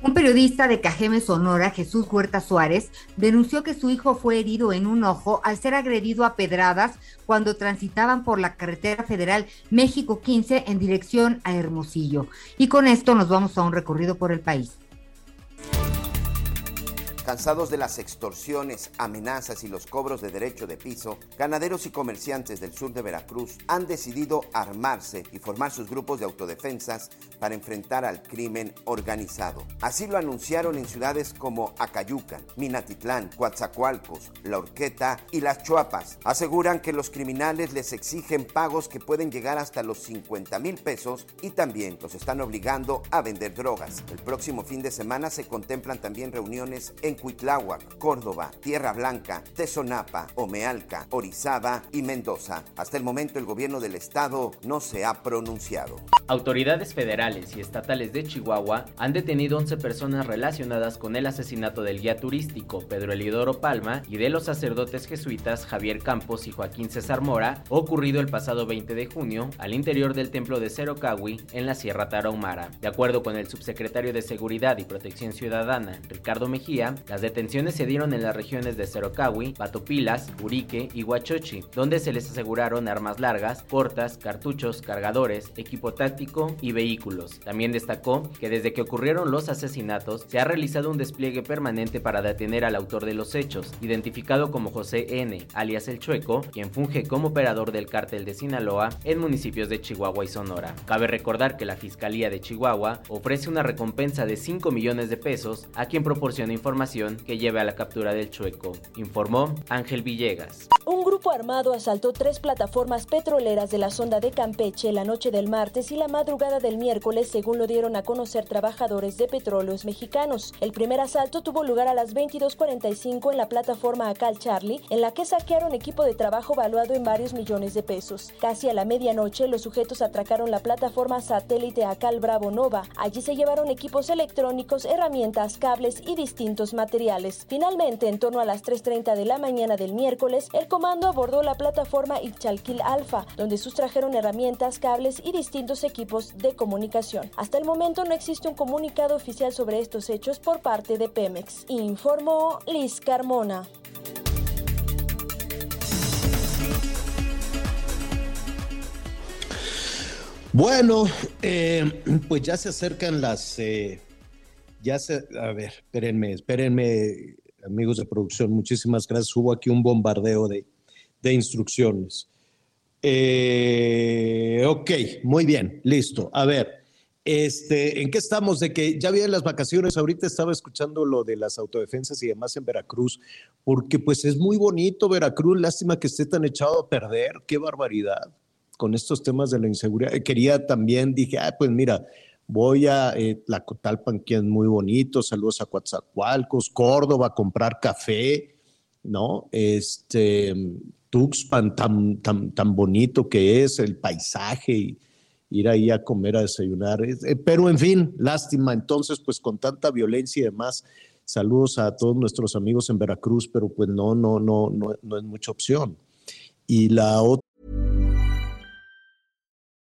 Un periodista de Cajeme, Sonora, Jesús Huerta Suárez, denunció que su hijo fue herido en un ojo al ser agredido a pedradas cuando transitaban por la carretera federal México 15 en dirección a Hermosillo. Y con esto nos vamos a un recorrido por el país. Cansados de las extorsiones, amenazas y los cobros de derecho de piso, ganaderos y comerciantes del sur de Veracruz han decidido armarse y formar sus grupos de autodefensas para enfrentar al crimen organizado. Así lo anunciaron en ciudades como Acayucan, Minatitlán, Coatzacoalcos, La Horqueta y Las Chuapas. Aseguran que los criminales les exigen pagos que pueden llegar hasta los 50 mil pesos y también los están obligando a vender drogas. El próximo fin de semana se contemplan también reuniones en Cuitláhuac, Córdoba, Tierra Blanca, Tezonapa, Omealca, Orizaba y Mendoza. Hasta el momento el gobierno del estado no se ha pronunciado. Autoridades federales y estatales de Chihuahua han detenido 11 personas relacionadas con el asesinato del guía turístico Pedro Elidoro Palma y de los sacerdotes jesuitas Javier Campos y Joaquín César Mora, ocurrido el pasado 20 de junio al interior del templo de Cerocahui en la Sierra Tarahumara. De acuerdo con el subsecretario de Seguridad y Protección Ciudadana, Ricardo Mejía, las detenciones se dieron en las regiones de Cerocahui, Patopilas, Urique y Huachochi, donde se les aseguraron armas largas, cortas, cartuchos, cargadores, equipo táctico y vehículos. También destacó que desde que ocurrieron los asesinatos se ha realizado un despliegue permanente para detener al autor de los hechos, identificado como José N., alias El Chueco, quien funge como operador del cártel de Sinaloa en municipios de Chihuahua y Sonora. Cabe recordar que la Fiscalía de Chihuahua ofrece una recompensa de 5 millones de pesos a quien proporciona información que lleve a la captura del chueco, informó Ángel Villegas. Un grupo armado asaltó tres plataformas petroleras de la sonda de Campeche la noche del martes y la madrugada del miércoles, según lo dieron a conocer trabajadores de petróleos mexicanos. El primer asalto tuvo lugar a las 22:45 en la plataforma Acal Charlie, en la que saquearon equipo de trabajo valuado en varios millones de pesos. Casi a la medianoche, los sujetos atracaron la plataforma satélite Acal Bravo Nova. Allí se llevaron equipos electrónicos, herramientas, cables y distintos materiales Finalmente, en torno a las 3.30 de la mañana del miércoles, el comando abordó la plataforma Ichalquil Alfa, donde sustrajeron herramientas, cables y distintos equipos de comunicación. Hasta el momento no existe un comunicado oficial sobre estos hechos por parte de Pemex. Informó Liz Carmona. Bueno, eh, pues ya se acercan las eh, ya se, a ver, espérenme, espérenme, amigos de producción, muchísimas gracias. Hubo aquí un bombardeo de, de instrucciones. Eh, ok, muy bien, listo. A ver, este, ¿en qué estamos? De que ya vienen las vacaciones, ahorita estaba escuchando lo de las autodefensas y demás en Veracruz, porque pues es muy bonito Veracruz, lástima que esté tan echado a perder, qué barbaridad con estos temas de la inseguridad. Quería también, dije, ah, pues mira, voy a eh, Tlacotalpan, que es muy bonito, saludos a Coatzacoalcos, Córdoba, a comprar café, ¿no? Este, Tuxpan, tan, tan, tan bonito que es el paisaje y, ir ahí a comer, a desayunar. Eh, pero en fin, lástima. Entonces, pues con tanta violencia y demás, saludos a todos nuestros amigos en Veracruz, pero pues no, no, no, no, no es mucha opción. Y la otra.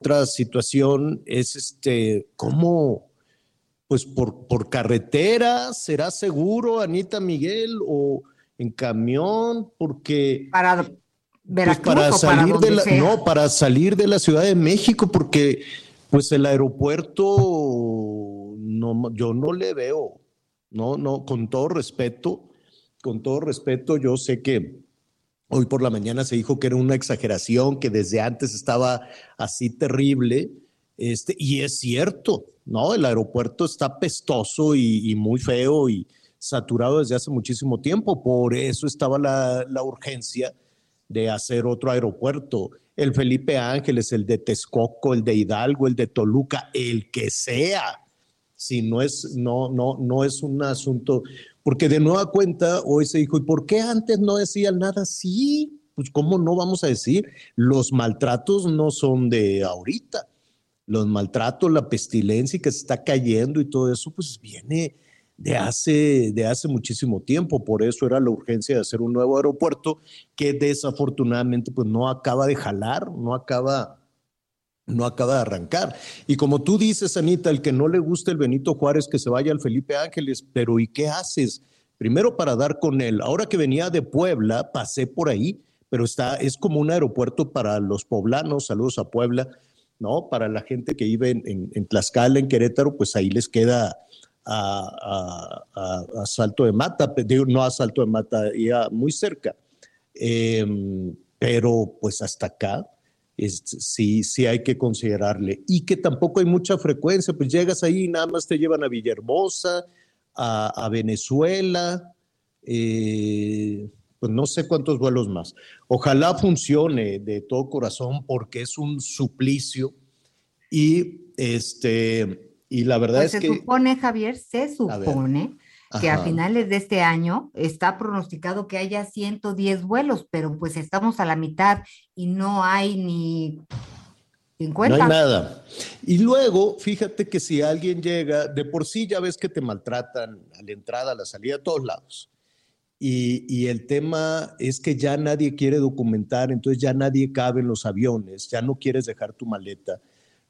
Otra situación es este, ¿cómo? Pues por, por carretera, ¿será seguro, Anita Miguel, o en camión? Porque... Para pues para salir de la, no, para salir de la Ciudad de México, porque pues el aeropuerto no, yo no le veo, no, no, con todo respeto, con todo respeto, yo sé que hoy por la mañana se dijo que era una exageración, que desde antes estaba así terrible, este, y es cierto, ¿no? El aeropuerto está pestoso y, muy feo y saturado desde hace muchísimo tiempo, por eso estaba la, la urgencia de hacer otro aeropuerto. El Felipe Ángeles, el de Texcoco, el de Hidalgo, el de Toluca, el que sea. Si no es, no, no, no es un asunto, porque de nueva cuenta hoy se dijo, ¿y por qué antes no decían nada? Sí, pues cómo no vamos a decir, los maltratos no son de ahorita. Los maltratos, la pestilencia que se está cayendo y todo eso, pues viene, de hace, de hace muchísimo tiempo. Por eso era la urgencia de hacer un nuevo aeropuerto que desafortunadamente pues no acaba de jalar, no acaba, no acaba de arrancar. Y como tú dices, Anita, el que no le gusta el Benito Juárez, que se vaya al Felipe Ángeles, pero ¿y qué haces? Primero para dar con él. Ahora que venía de Puebla, pasé por ahí, pero está, es como un aeropuerto para los poblanos, saludos a Puebla, ¿no? Para la gente que vive en, en, Tlaxcala, en Querétaro, pues ahí les queda a, Salto de Mata, no a Salto de Mata, ya muy cerca. Em, pero pues hasta acá sí, sí hay que considerarle. Y que tampoco hay mucha frecuencia, pues llegas ahí y nada más te llevan a Villahermosa, a, Venezuela, eh, pues no sé cuántos vuelos más. Ojalá funcione de todo corazón porque es un suplicio y este y la verdad pues es se que... Se supone, Javier, se supone que a finales de este año está pronosticado que haya 110 vuelos, pero pues estamos a la mitad y no hay ni 50. No hay nada. Y luego, fíjate que si alguien llega, de por sí ya ves que te maltratan a la entrada, a la salida, a todos lados. Y, y, el tema es que ya nadie quiere documentar, entonces ya nadie cabe en los aviones, ya no quieres dejar tu maleta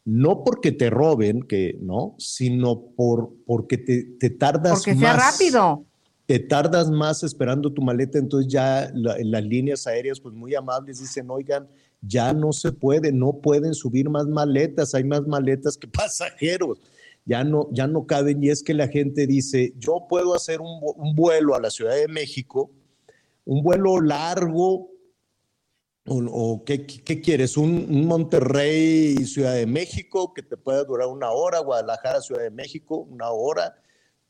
no porque te roben, que no, sino por, porque te, te tardas porque más. rápido. Te tardas más esperando tu maleta, entonces ya las líneas aéreas, pues muy amables, dicen, oigan, ya no se puede, no pueden subir más maletas, hay más maletas que pasajeros, ya no, ya no caben. Y es que la gente dice, yo puedo hacer un, un vuelo a la Ciudad de México, un vuelo largo, o, qué, quieres, ¿Un, Monterrey Ciudad de México que te pueda durar una hora, Guadalajara Ciudad de México, una hora,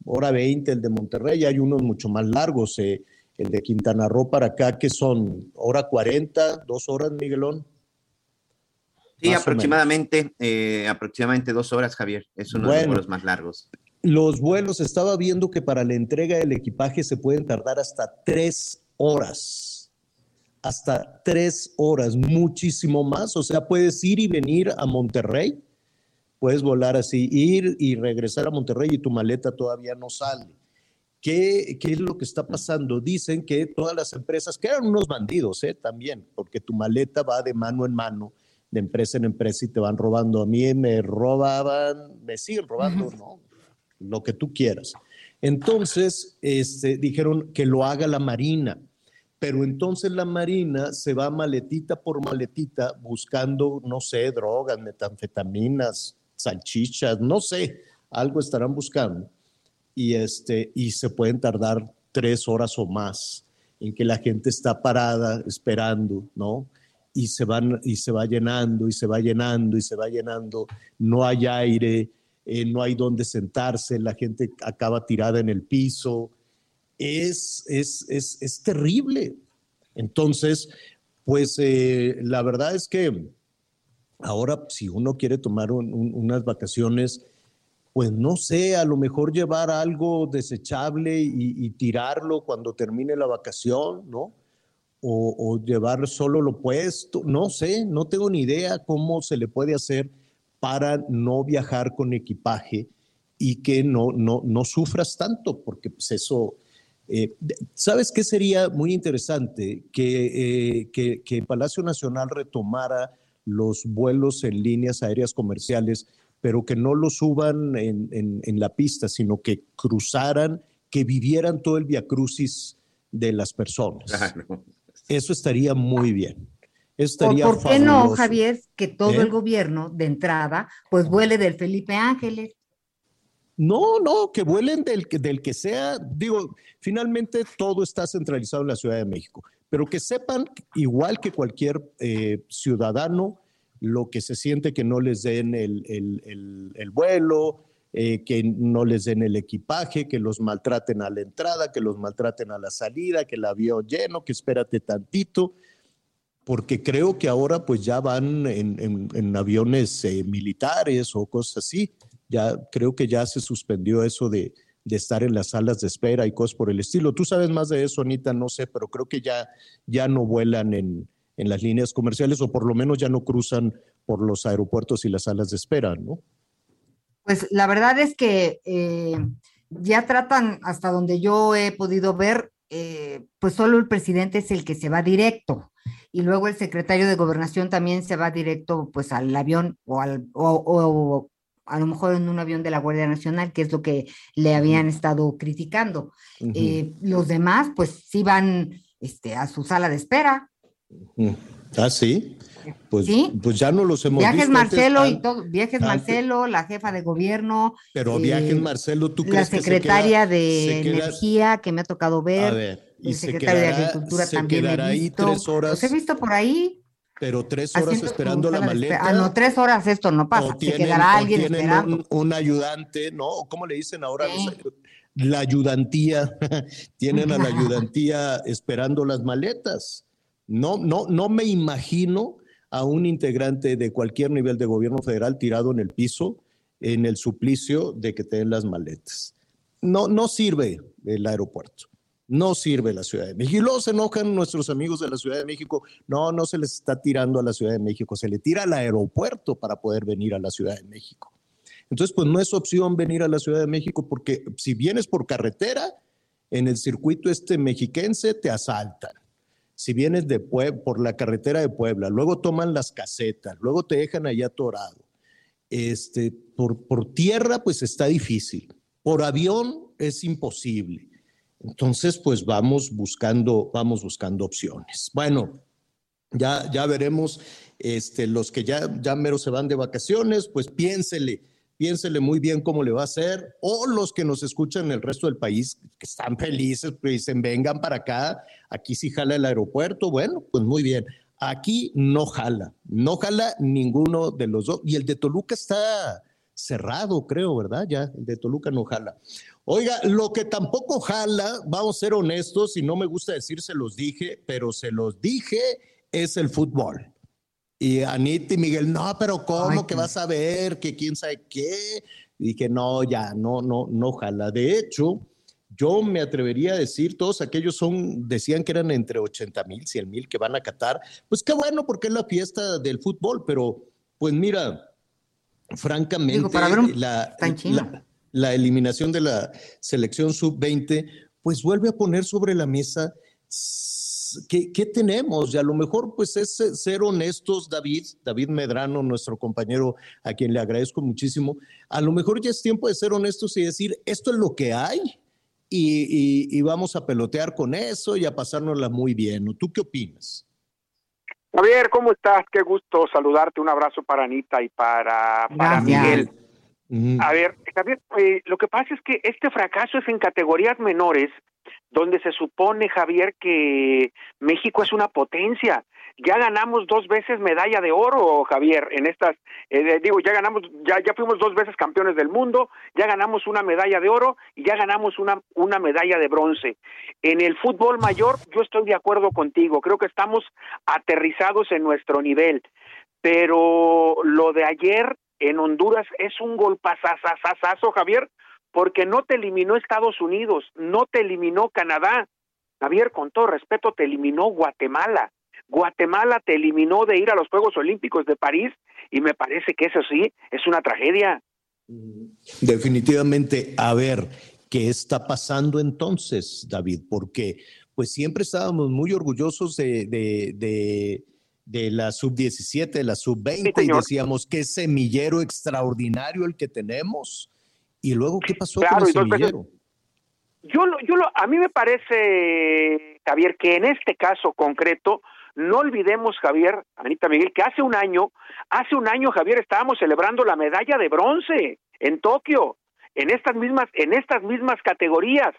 hora 20 el de Monterrey, hay unos mucho más largos, eh, el de Quintana Roo para acá que son hora 40, dos horas, Miguelón. Sí, aproximadamente, eh, aproximadamente dos horas, Javier, es uno de los vuelos más largos. Los vuelos, estaba viendo que para la entrega del equipaje se pueden tardar hasta tres horas hasta tres horas, muchísimo más. O sea, puedes ir y venir a Monterrey, puedes volar así, ir y regresar a Monterrey y tu maleta todavía no sale. ¿Qué, qué es lo que está pasando? Dicen que todas las empresas, que eran unos bandidos ¿eh? también, porque tu maleta va de mano en mano, de empresa en empresa y te van robando. A mí me robaban, me siguen robando, ¿no? Lo que tú quieras. Entonces, este, dijeron que lo haga la Marina pero entonces la Marina se va maletita por maletita buscando, no sé, drogas, metanfetaminas, salchichas, no sé, algo estarán buscando. Y, este, y se pueden tardar tres horas o más en que la gente está parada esperando, ¿no? y se, van, y se va llenando y se va llenando y se va llenando, no hay aire, eh, no hay donde sentarse, la gente acaba tirada en el piso, es, es, es, es terrible. Entonces, pues eh, la verdad es que ahora si uno quiere tomar unas vacaciones, pues no sé, a lo mejor llevar algo desechable y, tirarlo cuando termine la vacación, ¿no? O, llevar solo lo puesto, no sé, no tengo ni idea cómo se le puede hacer para no viajar con equipaje y que no, no, no sufras tanto, porque pues eso, eh, ¿sabes qué sería muy interesante? Que, eh, que, que Palacio Nacional retomara los vuelos en líneas aéreas comerciales pero que no lo suban en, la pista, sino que cruzaran, que vivieran todo el viacrucis de las personas. Eso estaría muy bien. Estaría ¿Por qué no, Javier, que todo ¿Eh? el gobierno de entrada, pues vuele del Felipe Ángeles? No, no, que vuelen del, del que sea. Digo, finalmente todo está centralizado en la Ciudad de México, pero que sepan, igual que cualquier eh, ciudadano, lo que se siente que no les den el, vuelo, eh, que no les den el equipaje, que los maltraten a la entrada, que los maltraten a la salida, que el avión lleno, que espérate tantito, porque creo que ahora pues ya van en, aviones eh, militares o cosas así. Ya creo que ya se suspendió eso de, de, estar en las salas de espera y cosas por el estilo. Tú sabes más de eso, Anita, no sé, pero creo que ya, ya no vuelan en, en las líneas comerciales o por lo menos ya no cruzan por los aeropuertos y las salas de espera, ¿no? Pues la verdad es que eh, ya tratan, hasta donde yo he podido ver, eh, pues solo el presidente es el que se va directo y luego el secretario de gobernación también se va directo pues al avión o, al, o, a lo mejor en un avión de la Guardia Nacional, que es lo que le habían estado criticando. Eh, los demás pues sí van este, a su sala de espera. Ah, sí. Pues, pues ya no los hemos viajes visto. Marcelo y todo, viajes Marcelo, la jefa de gobierno. Pero viajes eh, Marcelo, ¿tú crees La secretaria de Energía que me ha tocado ver. A ver, y el secretario de Agricultura también he visto. Ahí tres horas. Los he visto por ahí. Pero tres horas esperando la maleta. Ah, no, tres horas esto no pasa. se quedará alguien esperando. Un, ayudante, ¿no? ¿Cómo le dicen ahora? la ayudantía. tienen a la ayudantía esperando las maletas. No, no, no me imagino a un integrante de cualquier nivel de gobierno federal tirado en el piso en el suplicio de que te den las maletas. No, no sirve el aeropuerto, no sirve la Ciudad de México. Y luego se enojan nuestros amigos de la Ciudad de México. No, no se les está tirando a la Ciudad de México, se le tira al aeropuerto para poder venir a la Ciudad de México. Entonces, pues no es opción venir a la Ciudad de México porque si vienes por carretera, en el circuito este mexiquense te asaltan si vienes de por la carretera de Puebla, luego toman las casetas, luego te dejan allá atorado. Este, por, por tierra, pues está difícil. Por avión es imposible. Entonces, pues vamos buscando, vamos buscando opciones. Bueno, ya, ya veremos, este, los que ya, ya mero se van de vacaciones, pues piénsele piénsele muy bien cómo le va a hacer, o los que nos escuchan en el resto del país, que están felices, pues dicen, vengan para acá, aquí sí jala el aeropuerto, bueno, pues muy bien. Aquí no jala, no jala ninguno de los dos, y el de Toluca está cerrado, creo, ¿verdad? Ya, el de Toluca no jala. Oiga, lo que tampoco jala, vamos a ser honestos, y no me gusta decir se los dije, pero se los dije, es el fútbol. Y Anita y Miguel, no, pero ¿cómo que vas a ver? Que quién sabe qué. Y dije, no, ya, no, no, no, ojalá. De hecho, yo me atrevería a decir, todos aquellos son, decían que eran entre 80 mil, 100 mil que van a Qatar. Pues qué bueno, porque es la fiesta del fútbol, pero pues mira, francamente, la, la, la eliminación de la selección sub-20, pues vuelve a poner sobre la mesa ¿qué, tenemos? Y a lo mejor pues es ser honestos, David, David Medrano, nuestro compañero, a quien le agradezco muchísimo, a lo mejor ya es tiempo de ser honestos y decir, esto es lo que hay y, vamos a pelotear con eso y a pasárnosla muy bien. ¿Tú qué opinas? Javier, ¿cómo estás? Qué gusto saludarte. Un abrazo para Anita y para, para Miguel. A ver, Javier, eh, lo que pasa es que este fracaso es en categorías menores donde se supone, Javier, que México es una potencia. Ya ganamos dos veces medalla de oro, Javier, en estas, eh, digo, ya ganamos, ya, ya fuimos dos veces campeones del mundo, ya ganamos una medalla de oro y ya ganamos una, una medalla de bronce. En el fútbol mayor, yo estoy de acuerdo contigo, creo que estamos aterrizados en nuestro nivel, pero lo de ayer en Honduras es un golpazazazazo, Javier, porque no te eliminó Estados Unidos, no te eliminó Canadá, Javier, con todo respeto, te eliminó Guatemala. Guatemala te eliminó de ir a los Juegos Olímpicos de París y me parece que eso sí es una tragedia. Definitivamente, a ver, ¿qué está pasando entonces, David? Porque pues siempre estábamos muy orgullosos de, de, de, la sub-17, de la sub-20 y decíamos qué semillero extraordinario el que tenemos. Y luego, ¿qué pasó con el semillero? yo, yo lo, a mí me parece, Javier, que en este caso concreto, no olvidemos, Javier, Anita Miguel, que hace un año, hace un año, Javier, estábamos celebrando la medalla de bronce en Tokio, en estas mismas, en estas mismas categorías.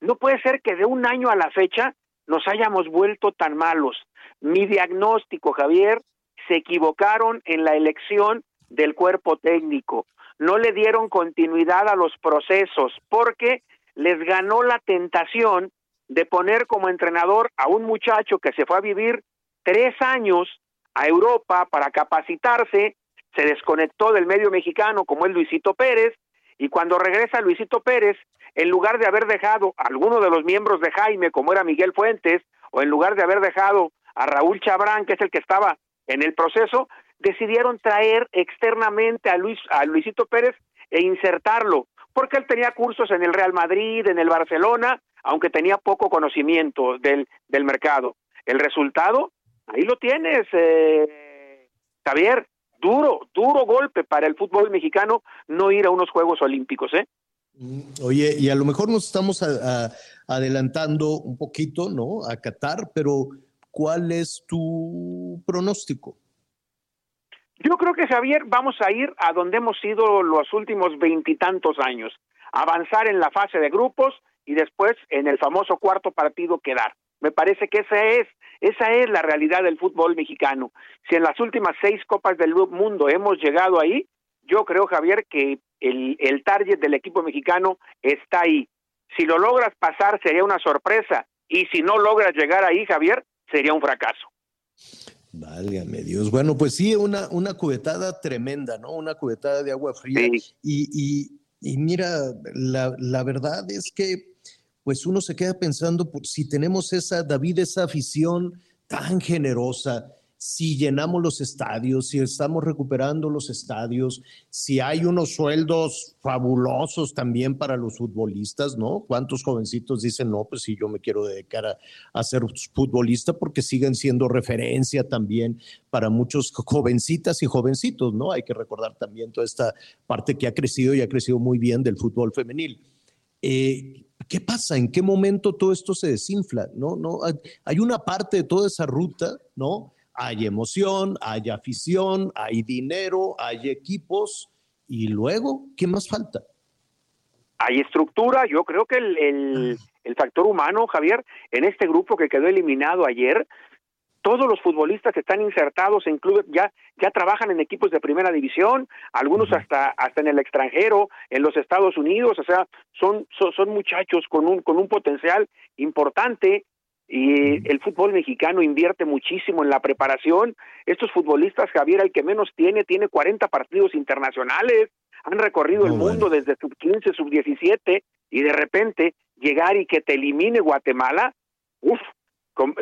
No puede ser que de un año a la fecha nos hayamos vuelto tan malos. Mi diagnóstico, Javier, se equivocaron en la elección del cuerpo técnico. No le dieron continuidad a los procesos porque les ganó la tentación de poner como entrenador a un muchacho que se fue a vivir tres años a Europa para capacitarse, se desconectó del medio mexicano como es Luisito Pérez, y cuando regresa Luisito Pérez, en lugar de haber dejado a alguno de los miembros de Jaime, como era Miguel Fuentes, o en lugar de haber dejado a Raúl Chabrán, que es el que estaba en el proceso, decidieron traer externamente a Luis a Luisito Pérez e insertarlo porque él tenía cursos en el Real Madrid, en el Barcelona, aunque tenía poco conocimiento del, del mercado. El resultado, ahí lo tienes, eh, Javier, duro, duro golpe para el fútbol mexicano no ir a unos Juegos Olímpicos, ¿eh? Mm, oye, y a lo mejor nos estamos adelantando un poquito, ¿no? A Qatar, pero ¿cuál es tu pronóstico? Yo creo que Javier vamos a ir a donde hemos ido los últimos veintitantos años, avanzar en la fase de grupos y después en el famoso cuarto partido quedar. Me parece que esa es, esa es la realidad del fútbol mexicano. Si en las últimas seis copas del mundo hemos llegado ahí, yo creo, Javier, que el, el target del equipo mexicano está ahí. Si lo logras pasar sería una sorpresa y si no logras llegar ahí, Javier, sería un fracaso. Válgame Dios. Bueno, pues sí, una, una cubetada tremenda, ¿no? Una cubetada de agua fría. Y, y, mira, la, la, verdad es que, pues uno se queda pensando, si tenemos esa, David, esa afición tan generosa, si llenamos los estadios, si estamos recuperando los estadios, si hay unos sueldos fabulosos también para los futbolistas, ¿no? ¿Cuántos jovencitos dicen, no, pues sí, yo me quiero dedicar a, ser futbolista porque siguen siendo referencia también para muchos jovencitas y jovencitos, ¿no? Hay que recordar también toda esta parte que ha crecido y ha crecido muy bien del fútbol femenil. Eh, ¿Qué pasa? ¿En qué momento todo esto se desinfla? ¿No? ¿No? Hay una parte de toda esa ruta, ¿no? hay emoción, hay afición, hay dinero, hay equipos y luego, ¿qué más falta? Hay estructura, yo creo que el, el, factor humano, Javier, en este grupo que quedó eliminado ayer, todos los futbolistas están insertados en clubes, ya, ya trabajan en equipos de primera división, algunos hasta, hasta en el extranjero, en los Estados Unidos, o sea, son, son, son muchachos con un, con un potencial importante y el fútbol mexicano invierte muchísimo en la preparación. Estos futbolistas, Javier, el que menos tiene, tiene 40 partidos internacionales, han recorrido el mundo desde sub 15, sub 17 y de repente llegar y que te elimine Guatemala, uff,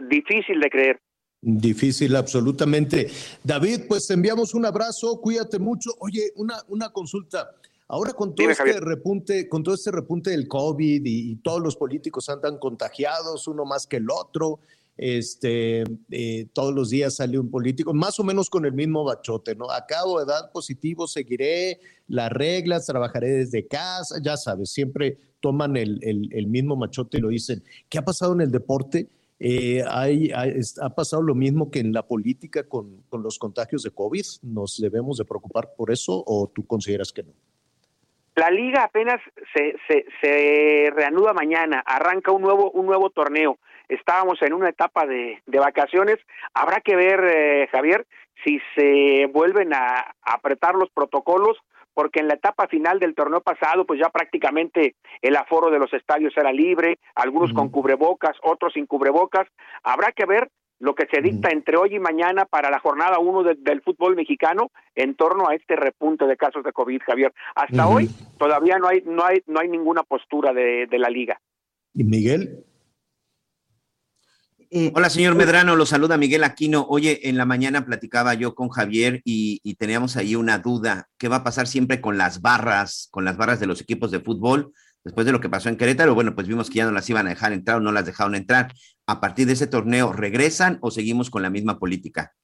difícil de creer. Difícil, absolutamente. David, pues te enviamos un abrazo, cuídate mucho. Oye, una, una consulta. Ahora con todo este repunte, con todo este repunte del COVID y, todos los políticos andan contagiados, uno más que el otro, este, eh, todos los días sale un político, más o menos con el mismo bachote, ¿no? Acabo de dar positivo, seguiré las reglas, trabajaré desde casa, ya sabes, siempre toman el, mismo machote y lo dicen. ¿Qué ha pasado en el deporte? Eh, hay, ha pasado lo mismo que en la política con, con los contagios de COVID. ¿Nos debemos de preocupar por eso o tú consideras que no? La liga apenas se, se, se reanuda mañana, arranca un nuevo, un nuevo torneo. estábamos en una etapa de, de vacaciones. Habrá que ver, eh, Javier, si se vuelven a, apretar los protocolos, porque en la etapa final del torneo pasado, pues ya prácticamente el aforo de los estadios era libre, algunos con cubrebocas, otros sin cubrebocas. Habrá que ver lo que se dicta entre hoy y mañana para la jornada 1 del fútbol mexicano en torno a este repunte de casos de COVID, Javier. Hasta hoy todavía no hay, no hay, no hay ninguna postura de, de la liga. ¿Y Miguel? Eh, Hola, señor Medrano, lo saluda Miguel Aquino. Oye, en la mañana platicaba yo con Javier y, y, teníamos ahí una duda. ¿Qué va a pasar siempre con las barras, con las barras de los equipos de fútbol? Después de lo que pasó en Querétaro, bueno, pues vimos que ya no las iban a dejar entrar o no las dejaron entrar. A partir de ese torneo, ¿regresan o seguimos con la misma política?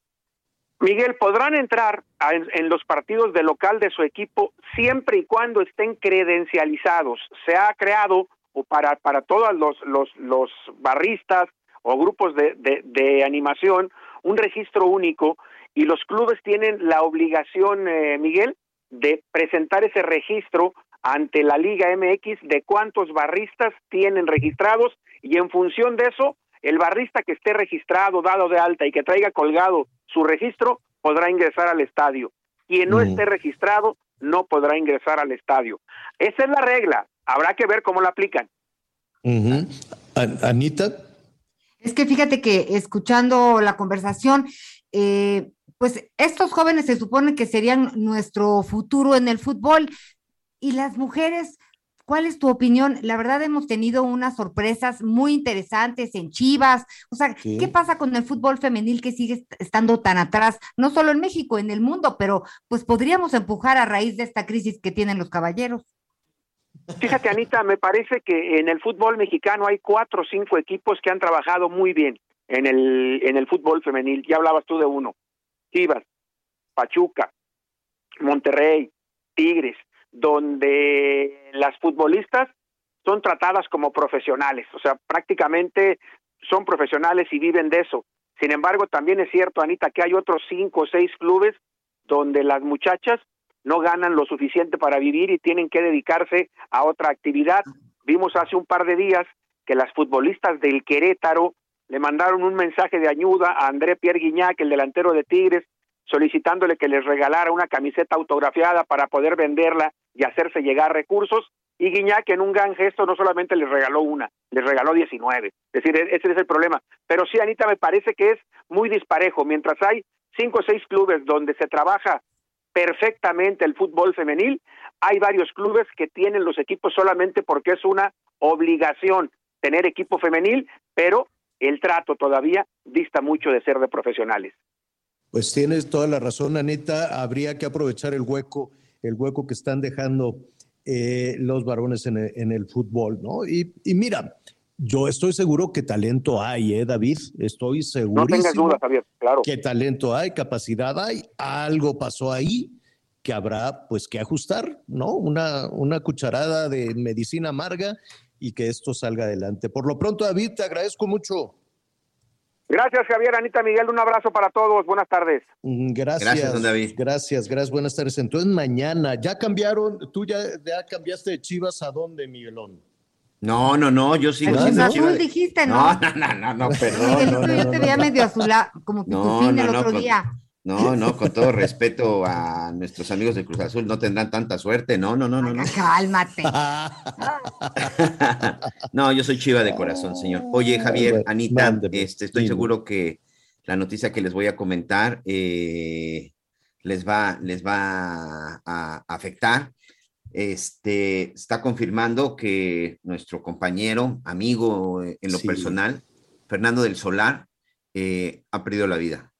Miguel, podrán entrar en, en, los partidos de local de su equipo siempre y cuando estén credencializados. Se ha creado o para, para todos los, los, los barristas, o grupos de, de, de, animación un registro único y los clubes tienen la obligación, eh, Miguel, de presentar ese registro ante la Liga MX de cuántos barristas tienen registrados y en función de eso, el barrista que esté registrado, dado de alta y que traiga colgado su registro, podrá ingresar al estadio. Quien no mm. esté registrado no podrá ingresar al estadio. Esa es la regla. Habrá que ver cómo la aplican. Uh -huh. Anita. Es que fíjate que escuchando la conversación, eh, pues estos jóvenes se supone que serían nuestro futuro en el fútbol y las mujeres, ¿cuál es tu opinión? La verdad hemos tenido unas sorpresas muy interesantes en Chivas, o sea, sí. ¿qué pasa con el fútbol femenil que sigue estando tan atrás? No solo en México, en el mundo, pero pues podríamos empujar a raíz de esta crisis que tienen los caballeros. Fíjate, Anita, me parece que en el fútbol mexicano hay cuatro o cinco equipos que han trabajado muy bien en el, en el fútbol femenil. Ya hablabas tú de uno. Chivas, Pachuca, Monterrey, Tigres, donde las futbolistas son tratadas como profesionales, o sea, prácticamente son profesionales y viven de eso. Sin embargo, también es cierto, Anita, que hay otros cinco o seis clubes donde las muchachas no ganan lo suficiente para vivir y tienen que dedicarse a otra actividad. Vimos hace un par de días que las futbolistas del Querétaro le mandaron un mensaje de ayuda a André Pierre Guignac, el delantero de Tigres, solicitándole que les regalara una camiseta autografiada para poder venderla y hacerse llegar recursos. Y Guiñac en un gran gesto no solamente les regaló una, les regaló 19. Es decir, ese es el problema. Pero sí, Anita, me parece que es muy disparejo. Mientras hay cinco o seis clubes donde se trabaja perfectamente el fútbol femenil. Hay varios clubes que tienen los equipos solamente porque es una obligación tener equipo femenil, pero el trato todavía dista mucho de ser de profesionales. Pues tienes toda la razón, Anita. Habría que aprovechar el hueco, el hueco que están dejando eh, los varones en el, fútbol, ¿no? Y, y mira, yo estoy seguro que talento hay, ¿eh, David? Estoy seguro. No tengas dudas, Javier, claro. Que talento hay, capacidad hay, algo pasó ahí que habrá pues que ajustar, ¿no? Una, una cucharada de medicina amarga y que esto salga adelante. Por lo pronto, David, te agradezco mucho. Gracias, Javier, Anita Miguel, un abrazo para todos, buenas tardes. Gracias, gracias, don David. Gracias, gracias, buenas tardes. Entonces, mañana, ¿ya cambiaron? ¿Tú ya, ya cambiaste de Chivas a dónde, Miguelón? No, no, no, yo sigo siendo siendo Azul dijiste, ¿no? No, no, no, no, perdón. No, no, yo te veía medio azulado, como pitufín el otro con, día. No, no, con todo respeto a nuestros amigos de Cruz Azul, no tendrán tanta suerte. No, no, no, no. no. Cálmate. no, yo soy chiva de corazón, señor. Oye, Javier, Anita, Mándeme, este, estoy seguro que la noticia que les voy a comentar eh, les va, les va a afectar este, está confirmando que nuestro compañero, amigo en lo sí. personal, Fernando del Solar, eh, ha perdido la vida.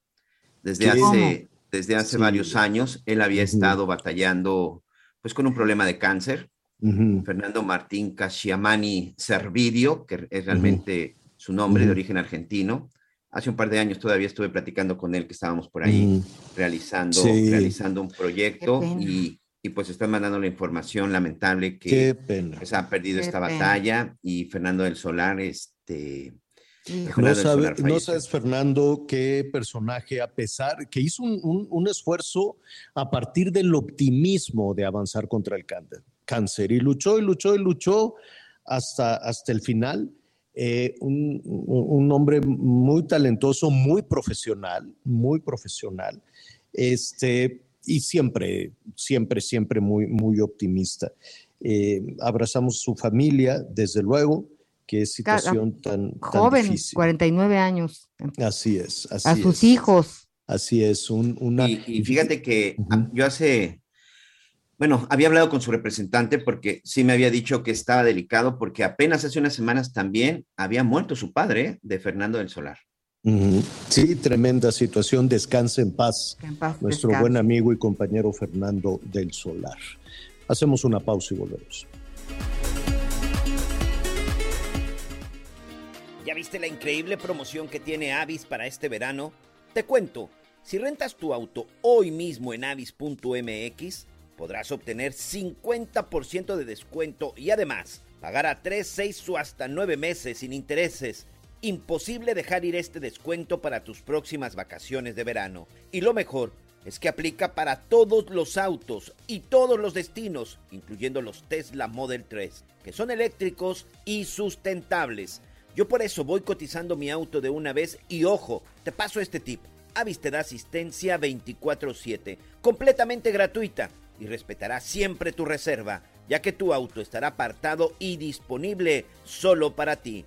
Desde hace, desde hace sí. varios años, él había uh -huh. estado batallando pues, con un problema de cáncer. Uh -huh. Fernando Martín Casciamani Servidio, que es realmente uh -huh. su nombre de origen argentino. Hace un par de años todavía estuve platicando con él, que estábamos por ahí realizando, sí. realizando un proyecto y y pues están mandando la información lamentable que pues, ha perdido Qué esta pena. batalla y Fernando del Solar, este... No, sabe, no, sabes, Fernando, qué personaje, a pesar que hizo un, un, un, esfuerzo a partir del optimismo de avanzar contra el cáncer y luchó y luchó y luchó hasta, hasta el final. eh, un, un, hombre muy talentoso, muy profesional, muy profesional, este, y siempre, siempre, siempre muy, muy optimista. Eh, abrazamos su familia, desde luego, qué situación tan, joven, difícil. 49 años. Así es, así a sus hijos. Así es, un, una... Y, fíjate que yo hace, bueno, había hablado con su representante porque sí me había dicho que estaba delicado porque apenas hace unas semanas también había muerto su padre de Fernando del Solar. Sí, tremenda situación. Descanse en paz, nuestro buen amigo y compañero Fernando del Solar. Hacemos una pausa y volvemos. ¿Ya viste la increíble promoción que tiene Avis para este verano? Te cuento, si rentas tu auto hoy mismo en avis.mx, podrás obtener 50% de descuento y además pagar a 3, 6 o hasta 9 meses sin intereses. Imposible dejar ir este descuento para tus próximas vacaciones de verano. Y lo mejor es que aplica para todos los autos y todos los destinos, incluyendo los Tesla Model 3, que son eléctricos y sustentables. Yo por eso voy cotizando mi auto de una vez y ojo, te paso este tip. Avis te da asistencia 24/7, completamente gratuita y respetará siempre tu reserva, ya que tu auto estará apartado y disponible solo para ti.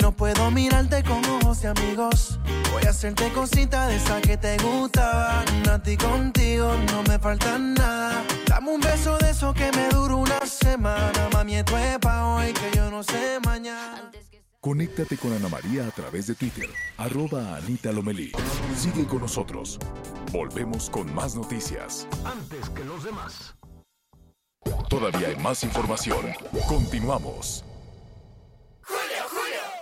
no puedo mirarte con ojos de amigos. Voy a hacerte cosita de esa que te gustaban. A ti contigo no me falta nada. Dame un beso de eso que me dura una semana. Mami, esto es pa' hoy que yo no sé mañana. Conéctate con Ana María a través de Twitter, arroba Anita Lomelí. Sigue con nosotros. Volvemos con más noticias. Antes que los demás. Todavía hay más información. Continuamos.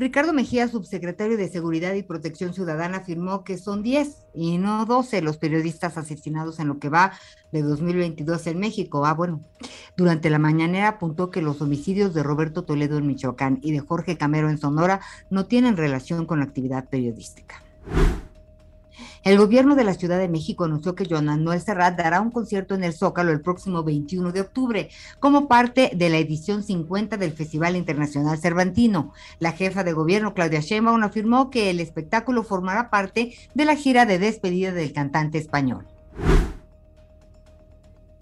Ricardo Mejía, subsecretario de Seguridad y Protección Ciudadana, afirmó que son 10 y no 12 los periodistas asesinados en lo que va de 2022 en México. Ah, bueno, durante la mañanera apuntó que los homicidios de Roberto Toledo en Michoacán y de Jorge Camero en Sonora no tienen relación con la actividad periodística. El gobierno de la Ciudad de México anunció que Joan Manuel Serrat dará un concierto en el Zócalo el próximo 21 de octubre como parte de la edición 50 del Festival Internacional Cervantino. La jefa de gobierno, Claudia Sheinbaum, afirmó que el espectáculo formará parte de la gira de despedida del cantante español.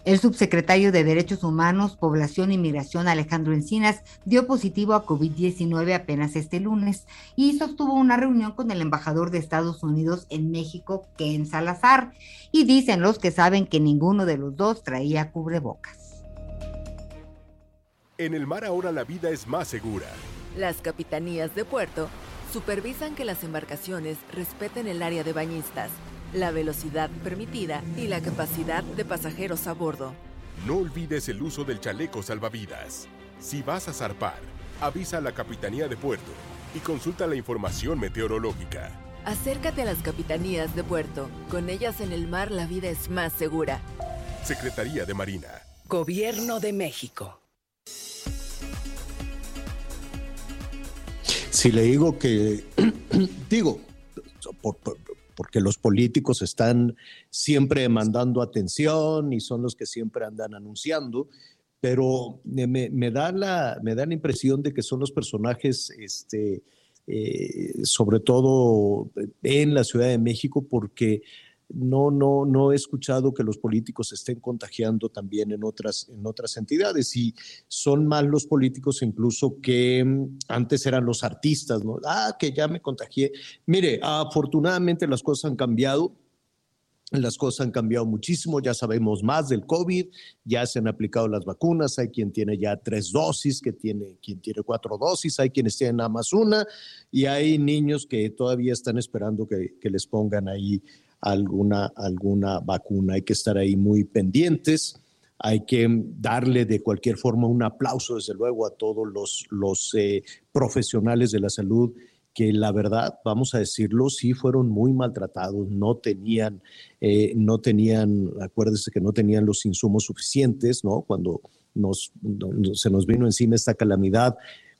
El subsecretario de Derechos Humanos, Población y Migración, Alejandro Encinas, dio positivo a COVID-19 apenas este lunes y sostuvo una reunión con el embajador de Estados Unidos en México, Ken Salazar, y dicen los que saben que ninguno de los dos traía cubrebocas. En el mar ahora la vida es más segura. Las capitanías de puerto supervisan que las embarcaciones respeten el área de bañistas la velocidad permitida y la capacidad de pasajeros a bordo. No olvides el uso del chaleco salvavidas. Si vas a zarpar, avisa a la Capitanía de Puerto y consulta la información meteorológica. Acércate a las capitanías de puerto. Con ellas en el mar la vida es más segura. Secretaría de Marina. Gobierno de México. Si le digo que, digo, por, porque los políticos están siempre demandando atención y son los que siempre andan anunciando, pero me, da, la, me da la impresión de que son los personajes, este, eh, sobre todo en la Ciudad de México, porque no, no, no he escuchado que los políticos estén contagiando también en otras, en otras entidades y son más los políticos incluso que mm, antes eran los artistas, ¿no? Ah, que ya me contagié. Mire, afortunadamente las cosas han cambiado. las cosas han cambiado muchísimo, ya sabemos más del COVID, ya se han aplicado las vacunas, hay quien tiene ya tres dosis, que tiene, quien tiene cuatro dosis, hay quienes tienen nada más una, y hay niños que todavía están esperando que, que les pongan ahí alguna, alguna vacuna. Hay que estar ahí muy pendientes, hay que darle de cualquier forma un aplauso, desde luego, a todos los, los eh, profesionales de la salud que la verdad, vamos a decirlo, sí fueron muy maltratados, no tenían, eh, no tenían, acuérdense que no tenían los insumos suficientes, ¿no? Cuando nos, se nos vino encima esta calamidad,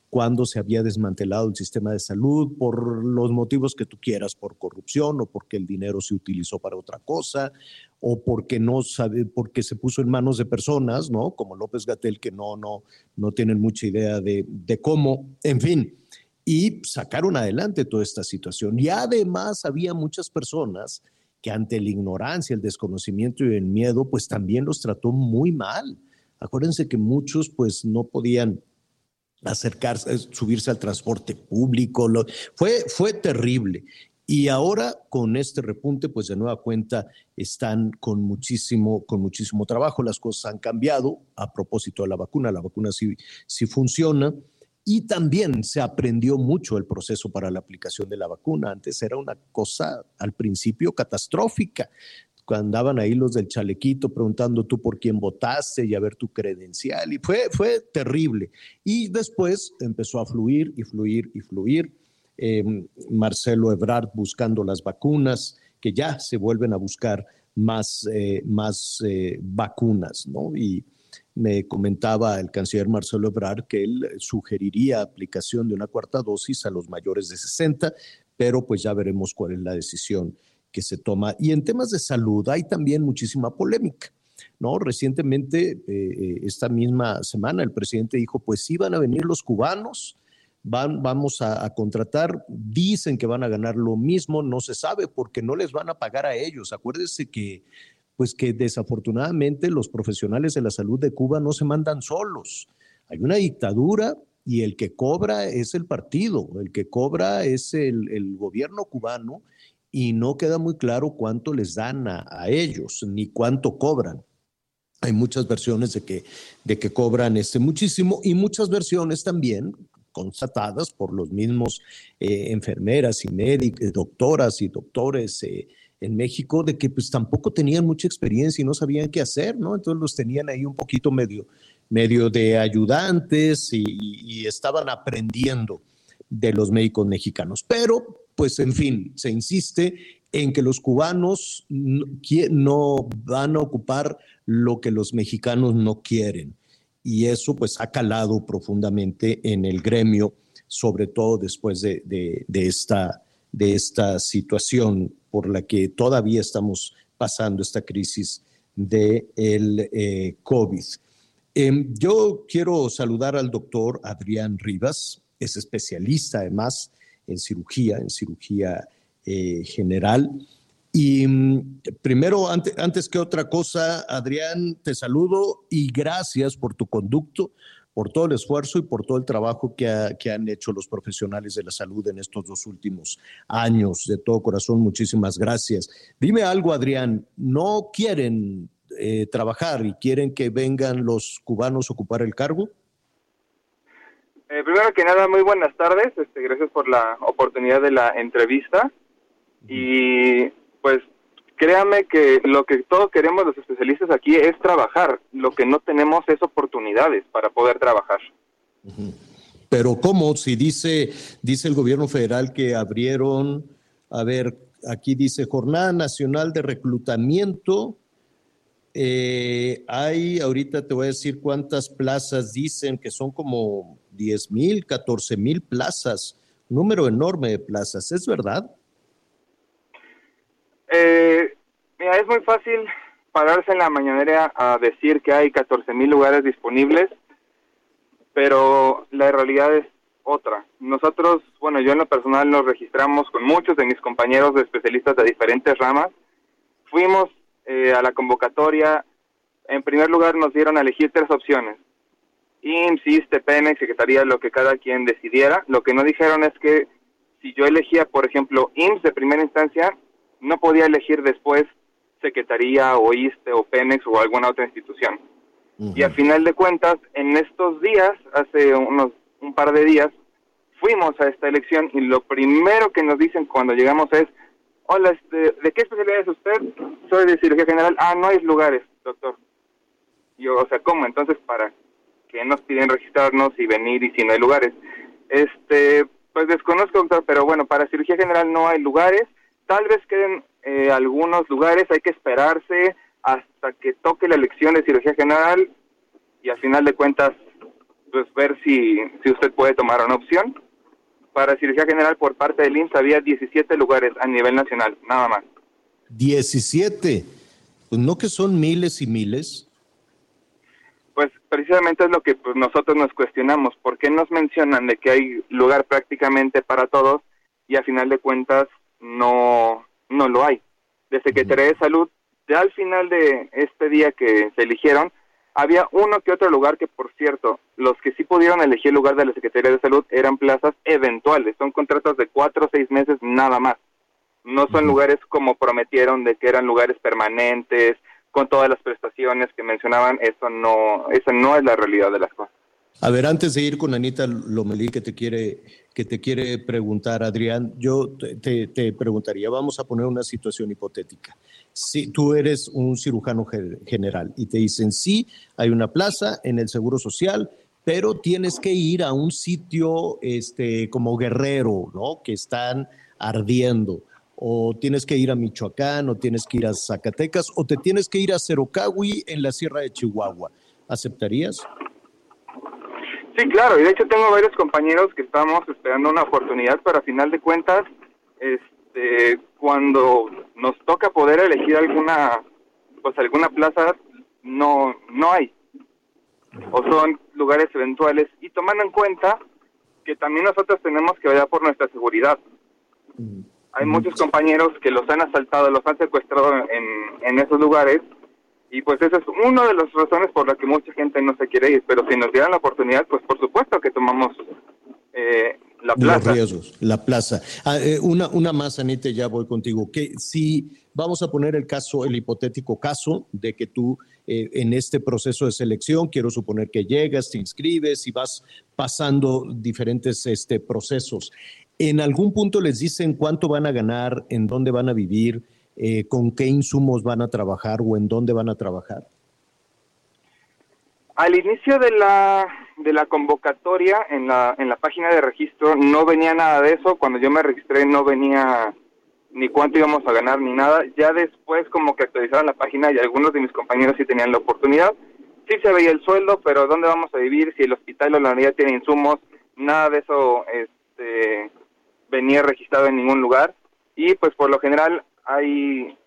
cuando se había desmantelado el sistema de salud, por los motivos que tú quieras, por corrupción o porque el dinero se utilizó para otra cosa, o porque no sabe, porque se puso en manos de personas, ¿no? Como López Gatel, que no, no, no tienen mucha idea de, de cómo, en fin y sacaron adelante toda esta situación. Y además había muchas personas que ante la ignorancia, el desconocimiento y el miedo, pues también los trató muy mal. Acuérdense que muchos pues no podían acercarse, subirse al transporte público, fue, fue terrible. Y ahora con este repunte, pues de nueva cuenta están con muchísimo, con muchísimo trabajo. Las cosas han cambiado a propósito de la vacuna. La vacuna sí, sí funciona. Y también se aprendió mucho el proceso para la aplicación de la vacuna. Antes era una cosa al principio catastrófica. Andaban ahí los del chalequito preguntando tú por quién votaste y a ver tu credencial. Y fue, fue terrible. Y después empezó a fluir y fluir y fluir. Em, Marcelo Ebrard buscando las vacunas, que ya se vuelven a buscar más, eh, más eh, vacunas, ¿no? Y, me comentaba el canciller Marcelo Ebrard que él sugeriría aplicación de una cuarta dosis a los mayores de 60, pero pues ya veremos cuál es la decisión que se toma. Y en temas de salud hay también muchísima polémica. ¿no? Recientemente, eh, eh, esta misma semana, el presidente dijo, pues sí van a venir los cubanos, van, vamos a, contratar, dicen que van a ganar lo mismo, no se sabe porque no les van a pagar a ellos. Acuérdese que pues que desafortunadamente los profesionales de la salud de Cuba no se mandan solos. Hay una dictadura y el que cobra es el partido, el que cobra es el, gobierno cubano y no queda muy claro cuánto les dan a, ellos ni cuánto cobran. Hay muchas versiones de que, de que cobran este muchísimo y muchas versiones también constatadas por los mismos eh, enfermeras y médicos, doctoras y doctores eh, en México de que pues tampoco tenían mucha experiencia y no sabían qué hacer, ¿no? Entonces los tenían ahí un poquito medio, medio de ayudantes y, estaban aprendiendo de los médicos mexicanos. Pero, pues en fin, se insiste en que los cubanos no van a ocupar lo que los mexicanos no quieren. Y eso pues ha calado profundamente en el gremio, sobre todo después de, esta, de esta situación por la que todavía estamos pasando esta crisis del de eh, COVID. Em, yo quiero saludar al doctor Adrián Rivas, es especialista además en cirugía, en cirugía eh, general. Y mm, primero, antes, antes que otra cosa, Adrián, te saludo y gracias por tu conducto, por todo el esfuerzo y por todo el trabajo que, han hecho los profesionales de la salud en estos dos últimos años. De todo corazón, muchísimas gracias. Dime algo, Adrián, ¿no quieren eh, trabajar y quieren que vengan los cubanos a ocupar el cargo? Eh, primero que nada, muy buenas tardes. Este, gracias por la oportunidad de la entrevista. Y pues créame que lo que todos queremos los especialistas aquí es trabajar. Lo que no tenemos es oportunidades para poder trabajar. Pero ¿cómo? Si dice, dice el gobierno federal que abrieron, a ver, aquí dice Jornada Nacional de Reclutamiento. Eh, hay, ahorita te voy a decir cuántas plazas dicen, que son como 10 mil, 14 mil plazas, número enorme de plazas, ¿es verdad? Eh, mira, es muy fácil pararse en la mañanera a decir que hay 14 mil lugares disponibles, pero la realidad es otra. Nosotros, bueno, yo en lo personal nos registramos con muchos de mis compañeros de especialistas de diferentes ramas. Fuimos eh, a la convocatoria. En primer lugar nos dieron a elegir tres opciones. IMSS, ISTE, Pemex, Secretaría, lo que cada quien decidiera. Lo que no dijeron es que si yo elegía, por ejemplo, IMSS de primera instancia, no podía elegir después Secretaría o ISTE o Pemex o alguna otra institución. Y a final de cuentas, en estos días, hace unos un par de días, fuimos a esta elección y lo primero que nos dicen cuando llegamos es, hola, este, ¿de qué especialidad es usted? Soy de cirugía general. Ah, no hay lugares, doctor. Yo, o sea, ¿cómo? Entonces, ¿para qué nos piden registrarnos y venir y si no hay lugares? Este, pues desconozco, doctor, pero bueno, para cirugía general no hay lugares. Tal vez queden eh, algunos lugares, hay que esperarse hasta que toque la elección de cirugía general y al final de cuentas, pues ver si, si usted puede tomar una opción. Para cirugía general por parte del IMSS había 17 lugares a nivel nacional, nada más. 17. Pues no que son miles y miles. Pues precisamente es lo que pues, nosotros nos cuestionamos. ¿Por qué nos mencionan de que hay lugar prácticamente para todos y a final de cuentas no, no lo hay? De Secretaría de Salud, ya al final de este día que se eligieron, había uno que otro lugar que, por cierto, los que sí pudieron elegir el lugar de la Secretaría de Salud eran plazas eventuales, son contratos de cuatro o seis meses nada más. No son lugares como prometieron de que eran lugares permanentes, con todas las prestaciones que mencionaban, eso no, eso no es la realidad de las cosas. A ver, antes de ir con Anita Lomelí, que te quiere, que te quiere preguntar, Adrián, yo te, te preguntaría, vamos a poner una situación hipotética. Si tú eres un cirujano general y te dicen, sí, hay una plaza en el Seguro Social, pero tienes que ir a un sitio este, como guerrero, ¿no? Que están ardiendo. O tienes que ir a Michoacán, o tienes que ir a Zacatecas, o te tienes que ir a Cerocahui en la Sierra de Chihuahua. ¿Aceptarías? Sí, claro, y de hecho tengo varios compañeros que estamos esperando una oportunidad, pero final de cuentas, este, cuando nos toca poder elegir alguna, pues alguna plaza, no, no hay, o son lugares eventuales, y tomando en cuenta que también nosotros tenemos que velar por nuestra seguridad. Hay muchos compañeros que los han asaltado, los han secuestrado en, en esos lugares. Y pues esa es una de las razones por las que mucha gente no se quiere ir, pero si nos dieran la oportunidad, pues por supuesto que tomamos eh, la plaza. Los riesgos, la plaza. Ah, eh, una, una más, Anita, ya voy contigo. Que si vamos a poner el caso, el hipotético caso de que tú eh, en este proceso de selección, quiero suponer que llegas, te inscribes y vas pasando diferentes este, procesos. ¿En algún punto les dicen cuánto van a ganar, en dónde van a vivir? eh, con qué insumos van a trabajar o en dónde van a trabajar? Al inicio de la, de la convocatoria en la, en la página de registro no venía nada de eso. Cuando yo me registré no venía ni cuánto íbamos a ganar ni nada. Ya después como que actualizaron la página y algunos de mis compañeros sí tenían la oportunidad. Sí se veía el sueldo, pero ¿dónde vamos a vivir? Si el hospital o la unidad tiene insumos, nada de eso este, venía registrado en ningún lugar. Y pues por lo general hay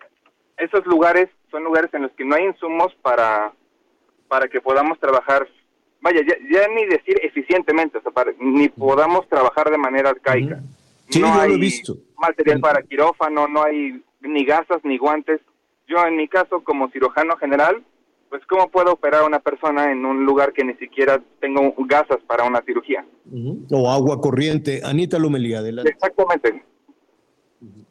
esos lugares son lugares en los que no hay insumos para para que podamos trabajar vaya ya, ni decir eficientemente o sea, ni podamos trabajar de manera arcaica sí, no yo hay lo he visto. material para quirófano no hay ni gasas ni guantes yo en mi caso como cirujano general pues cómo puedo operar a una persona en un lugar que ni siquiera tengo gasas para una cirugía O agua corriente. Anita Lomelí, adelante. exactamente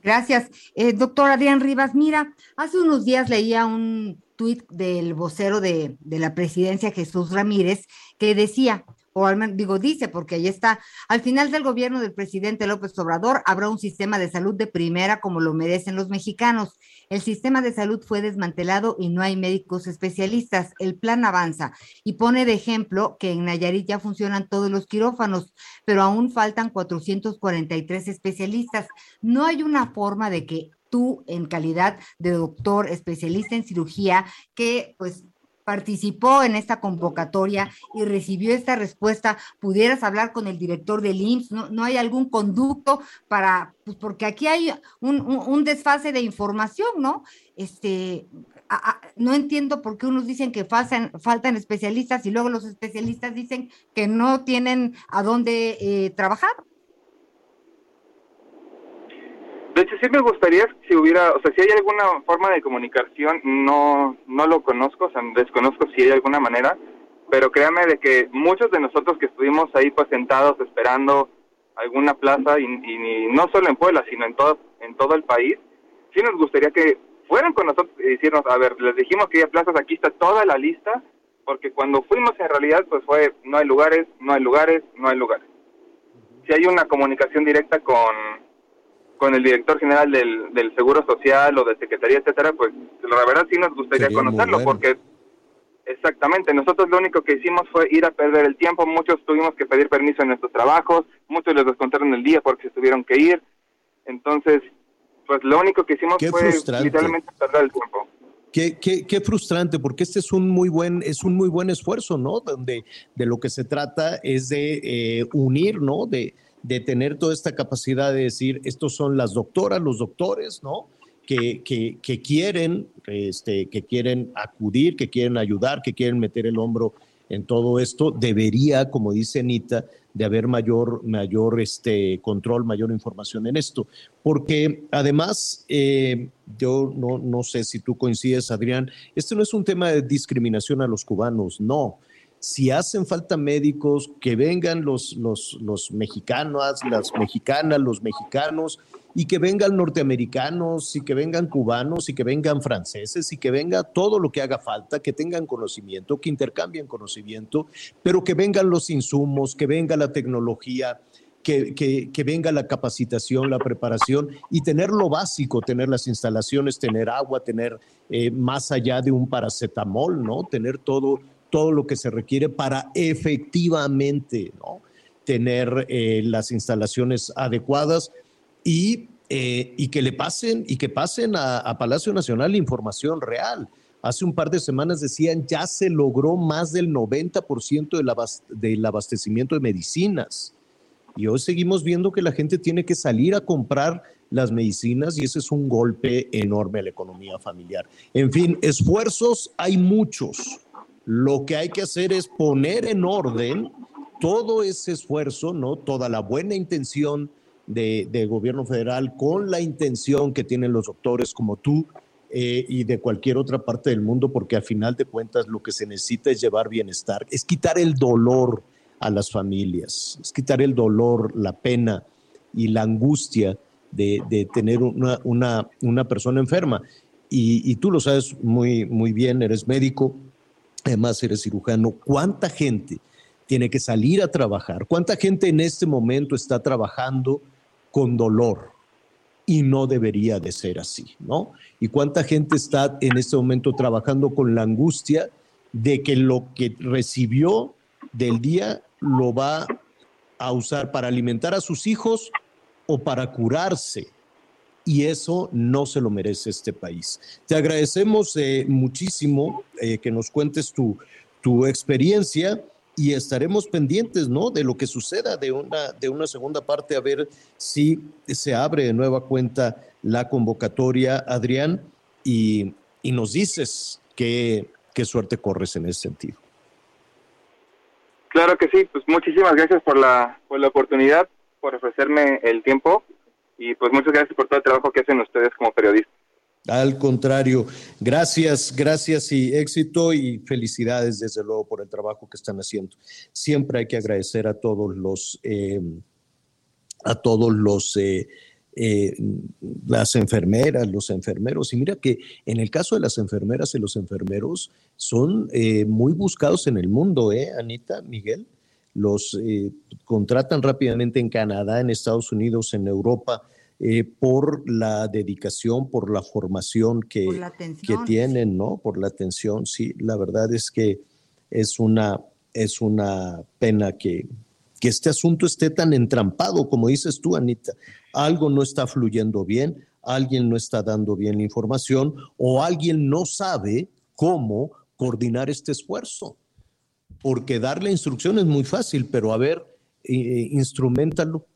Gracias. Eh, doctor Adrián Rivas, mira, hace unos días leía un tuit del vocero de, la presidencia, Jesús Ramírez, que decía, o al menos digo dice, porque ahí está, al final del gobierno del presidente López Obrador habrá un sistema de salud de primera como lo merecen los mexicanos. El sistema de salud fue desmantelado y no hay médicos especialistas. El plan avanza y pone de ejemplo que en Nayarit ya funcionan todos los quirófanos, pero aún faltan 443 especialistas. No hay una forma de que tú en calidad de doctor especialista en cirugía que pues participó en esta convocatoria y recibió esta respuesta, pudieras hablar con el director del IMSS, no, no hay algún conducto para, pues porque aquí hay un, un, desfase de información, ¿no? Este, no entiendo por qué unos dicen que faltan, faltan especialistas y luego los especialistas dicen que no tienen a dónde eh, trabajar. De hecho, sí me gustaría si hubiera, o sea, si hay alguna forma de comunicación, no, no lo conozco, o sea, desconozco si hay alguna manera, pero créame de que muchos de nosotros que estuvimos ahí pues sentados esperando alguna plaza, y, y no solo en Puebla, sino en todo, en todo el país, sí nos gustaría que fueron con nosotros y decirnos, a ver, les dijimos que había plazas, aquí está toda la lista, porque cuando fuimos en realidad pues fue, no hay lugares, no hay lugares, no hay lugares. Si hay una comunicación directa con, con el director general del, del Seguro Social o de Secretaría, etcétera, pues la verdad sí nos gustaría Sería conocerlo, bueno. porque exactamente, nosotros lo único que hicimos fue ir a perder el tiempo, muchos tuvimos que pedir permiso en nuestros trabajos, muchos les descontaron el día porque se tuvieron que ir, entonces, pues lo único que hicimos Qué fue frustrante. literalmente perder el tiempo. Qué, qué, qué frustrante, porque este es un muy buen, es un muy buen esfuerzo, ¿no? Donde de lo que se trata es de eh, unir, ¿no? De, de tener toda esta capacidad de decir, estos son las doctoras, los doctores, ¿no? Que, que, quieren, este, que quieren acudir, que quieren ayudar, que quieren meter el hombro en todo esto. Debería, como dice Anita, de haber mayor, mayor este, control, mayor información en esto. Porque además, eh, yo no, no sé si tú coincides, Adrián, este no es un tema de discriminación a los cubanos, no. Si hacen falta médicos, que vengan los, los, los mexicanos, las mexicanas, los mexicanos, y que vengan norteamericanos, y que vengan cubanos, y que vengan franceses, y que venga todo lo que haga falta, que tengan conocimiento, que intercambien conocimiento, pero que vengan los insumos, que venga la tecnología, que, que- venga la capacitación, la preparación y tener lo básico, tener las instalaciones, tener agua, tener eh, más allá de un paracetamol, ¿no? Tener todo, todo lo que se requiere para efectivamente, ¿no? Tener eh, las instalaciones adecuadas y, eh, y que le pasen y que pasen a, a Palacio Nacional información real. Hace un par de semanas decían ya se logró más del 90% del, abas- del abastecimiento de medicinas. Y hoy seguimos viendo que la gente tiene que salir a comprar las medicinas y ese es un golpe enorme a la economía familiar. En fin, esfuerzos hay muchos. Lo que hay que hacer es poner en orden todo ese esfuerzo, ¿no? Toda la buena intención de, de gobierno federal con la intención que tienen los doctores como tú eh, y de cualquier otra parte del mundo, porque al final de cuentas lo que se necesita es llevar bienestar, es quitar el dolor a las familias, es quitar el dolor, la pena y la angustia de, de tener una, una, una persona enferma. Y, y tú lo sabes muy, muy bien, eres médico, además eres cirujano. ¿Cuánta gente tiene que salir a trabajar? ¿Cuánta gente en este momento está trabajando con dolor? Y no debería de ser así, ¿no? ¿Y cuánta gente está en este momento trabajando con la angustia de que lo que recibió del día lo va a usar para alimentar a sus hijos o para curarse? Y eso no se lo merece este país. Te agradecemos eh, muchísimo eh, que nos cuentes tu, tu experiencia y estaremos pendientes ¿no? de lo que suceda de una, de una segunda parte, a ver si se abre de nueva cuenta la convocatoria, Adrián, y, y nos dices qué, qué suerte corres en ese sentido. Claro que sí, pues muchísimas gracias por la, por la oportunidad, por ofrecerme el tiempo y pues muchas gracias por todo el trabajo que hacen ustedes como periodistas. Al contrario, gracias, gracias y éxito y felicidades desde luego por el trabajo que están haciendo. Siempre hay que agradecer a todos los, eh, a todos los, eh, eh, las enfermeras, los enfermeros. Y mira que en el caso de las enfermeras y los enfermeros son eh, muy buscados en el mundo, ¿eh, Anita, Miguel? Los eh, contratan rápidamente en Canadá, en Estados Unidos, en Europa eh, por la dedicación, por la formación que, la que tienen, ¿no? Por la atención, sí. La verdad es que es una, es una pena que, que este asunto esté tan entrampado, como dices tú, Anita. Algo no está fluyendo bien, alguien no está dando bien la información o alguien no sabe cómo coordinar este esfuerzo. Porque darle instrucción es muy fácil, pero a ver, eh, instrumentalo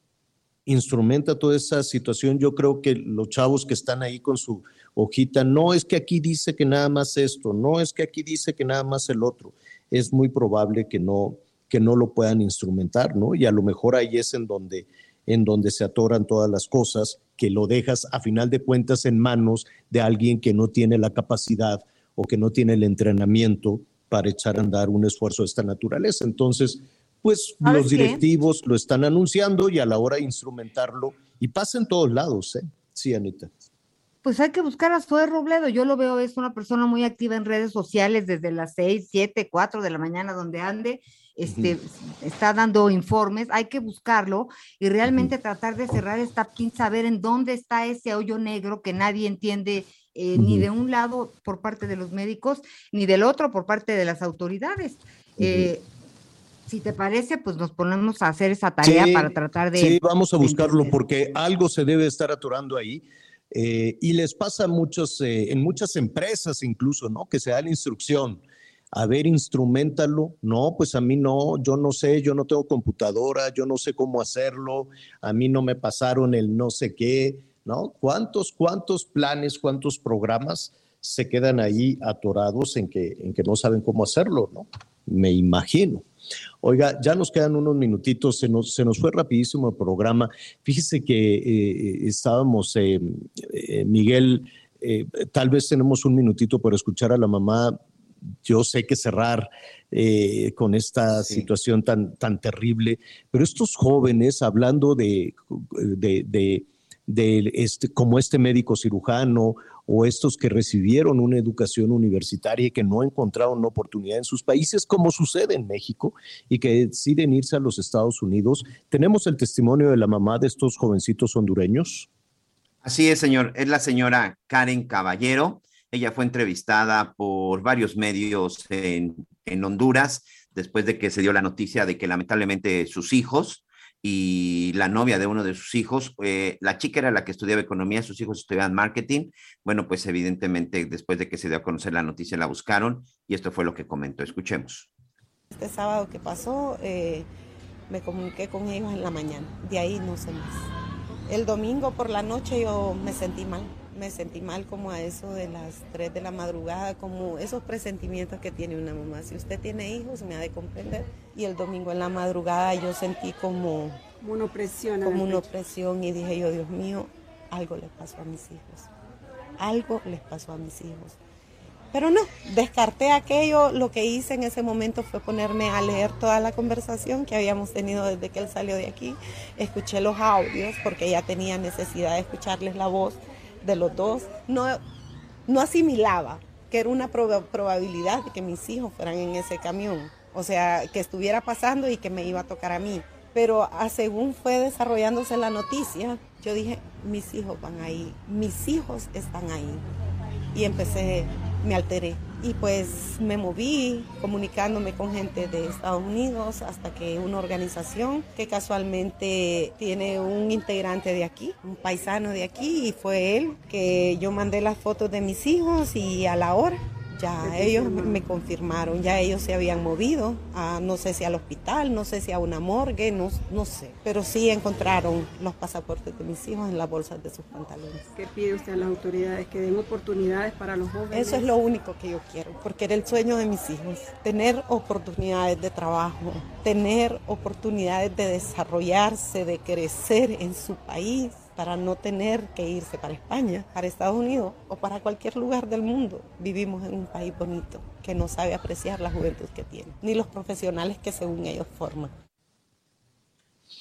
instrumenta toda esa situación. Yo creo que los chavos que están ahí con su hojita, no es que aquí dice que nada más esto, no es que aquí dice que nada más el otro. Es muy probable que no, que no lo puedan instrumentar, ¿no? Y a lo mejor ahí es en donde, en donde se atoran todas las cosas, que lo dejas a final de cuentas en manos de alguien que no tiene la capacidad o que no tiene el entrenamiento para echar a andar un esfuerzo de esta naturaleza. Entonces, pues ¿Sabes los qué? directivos lo están anunciando y a la hora de instrumentarlo, y pasa en todos lados, ¿eh? Sí, Anita. pues hay que buscar a Zoe Robledo. Yo lo veo, es una persona muy activa en redes sociales desde las 6, 7, 4 de la mañana donde ande. Este, está dando informes, hay que buscarlo y realmente tratar de cerrar esta pin, saber en dónde está ese hoyo negro que nadie entiende eh, ni de un lado por parte de los médicos, ni del otro por parte de las autoridades. Eh, si te parece, pues nos ponemos a hacer esa tarea para tratar de... Sí, vamos a buscarlo porque algo se debe estar atorando ahí. Eh, y les pasa muchos, en muchas empresas incluso, ¿no? Que se da la instrucción a ver, instrumentalo. No, pues a mí no, yo no sé, yo no tengo computadora, yo no sé cómo hacerlo, a mí no me pasaron el no sé qué, ¿no? ¿Cuántos, cuántos planes, cuántos programas se quedan ahí atorados en que, en que no saben cómo hacerlo, ¿no? Me imagino. Oiga, ya nos quedan unos minutitos, se nos, se nos fue rapidísimo el programa. Fíjese que eh, estábamos, eh, eh, Miguel, tal vez tenemos un minutito para escuchar a la mamá yo sé que cerrar con esta situación tan, tan terrible, pero estos jóvenes, hablando de, de, este, como este médico cirujano o estos que recibieron una educación universitaria y que no encontraron una oportunidad en sus países, como sucede en México, y que deciden irse a los Estados Unidos. ¿Tenemos el testimonio de la mamá de estos jovencitos hondureños? Así es, señor. Es la señora Karen Caballero. Ella fue entrevistada por varios medios en, Honduras después de que se dio la noticia de que lamentablemente sus hijos y la novia de uno de sus hijos, eh, la chica era la que estudiaba economía, sus hijos estudiaban marketing. Bueno, pues evidentemente después de que se dio a conocer la noticia la buscaron y esto fue lo que comentó. Escuchemos. Este sábado que pasó, eh, me comuniqué con ellos en la mañana, de ahí no sé más. El domingo por la noche yo me sentí mal me sentí mal como a eso de las 3 de la madrugada, como esos presentimientos que tiene una mamá. Si usted tiene hijos, me ha de comprender. Y el domingo en la madrugada yo sentí como, una opresión. Como una opresión y dije yo, Dios mío, algo les pasó a mis hijos. Algo les pasó a mis hijos. Pero no, descarté aquello. Lo que hice en ese momento fue ponerme a leer toda la conversación que habíamos tenido desde que él salió de aquí. Escuché los audios porque ya tenía necesidad de escucharles la voz de los dos, no, no asimilaba que era una probabilidad de que mis hijos fueran en ese camión. O sea, que estuviera pasando y que me iba a tocar a mí. Pero a según fue desarrollándose la noticia, yo dije, mis hijos van ahí, mis hijos están ahí. Y empecé, me alteré. Y pues me moví comunicándome con gente de Estados Unidos hasta que una organización que casualmente tiene un integrante de aquí, un paisano de aquí y fue él que yo mandé las fotos de mis hijos y a la hora ya ellos me confirmaron, ya ellos se habían movido, a, no sé si al hospital, no sé si a una morgue, no, no sé, pero sí encontraron los pasaportes de mis hijos en las bolsas de sus pantalones. ¿Qué pide usted a las autoridades? ¿Que den oportunidades para los jóvenes? Eso es lo único que yo quiero, porque era el sueño de mis hijos, tener oportunidades de trabajo, tener oportunidades de desarrollarse, de crecer en su país para no tener que irse para España, para Estados Unidos o para cualquier lugar del mundo. Vivimos en un país bonito que no sabe apreciar la juventud que tiene, ni los profesionales que según ellos forman.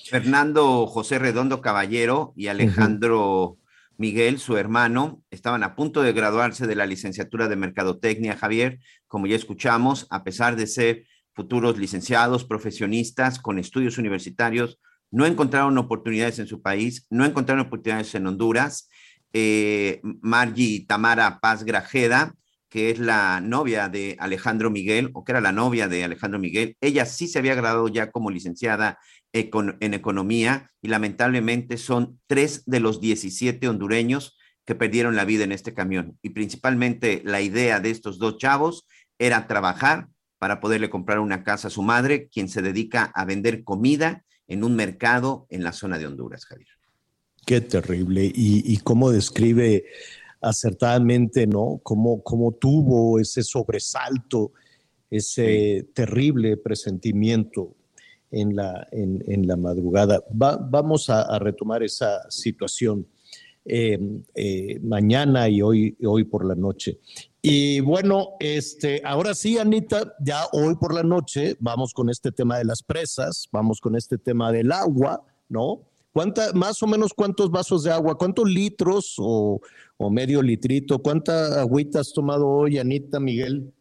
Fernando José Redondo Caballero y Alejandro Miguel, su hermano, estaban a punto de graduarse de la licenciatura de Mercadotecnia, Javier, como ya escuchamos, a pesar de ser futuros licenciados, profesionistas con estudios universitarios, no encontraron oportunidades en su país, no encontraron oportunidades en Honduras. Eh, Margie Tamara Paz Grajeda, que es la novia de Alejandro Miguel, o que era la novia de Alejandro Miguel, ella sí se había graduado ya como licenciada en economía y lamentablemente son tres de los 17 hondureños que perdieron la vida en este camión. Y principalmente la idea de estos dos chavos era trabajar para poderle comprar una casa a su madre, quien se dedica a vender comida en un mercado en la zona de Honduras, Javier. Qué terrible. Y, cómo describe acertadamente, ¿no? Cómo, cómo tuvo ese sobresalto, ese terrible presentimiento en la, en, la madrugada. vamos a, retomar esa situación eh, eh, mañana y hoy, hoy por la noche. Y bueno, este, ahora sí, Anita, ya hoy por la noche vamos con este tema de las presas, vamos con este tema del agua, ¿no? ¿Cuánta, más o menos cuántos vasos de agua, cuántos litros o, o medio litrito, cuánta agüita has tomado hoy, Anita, Miguel?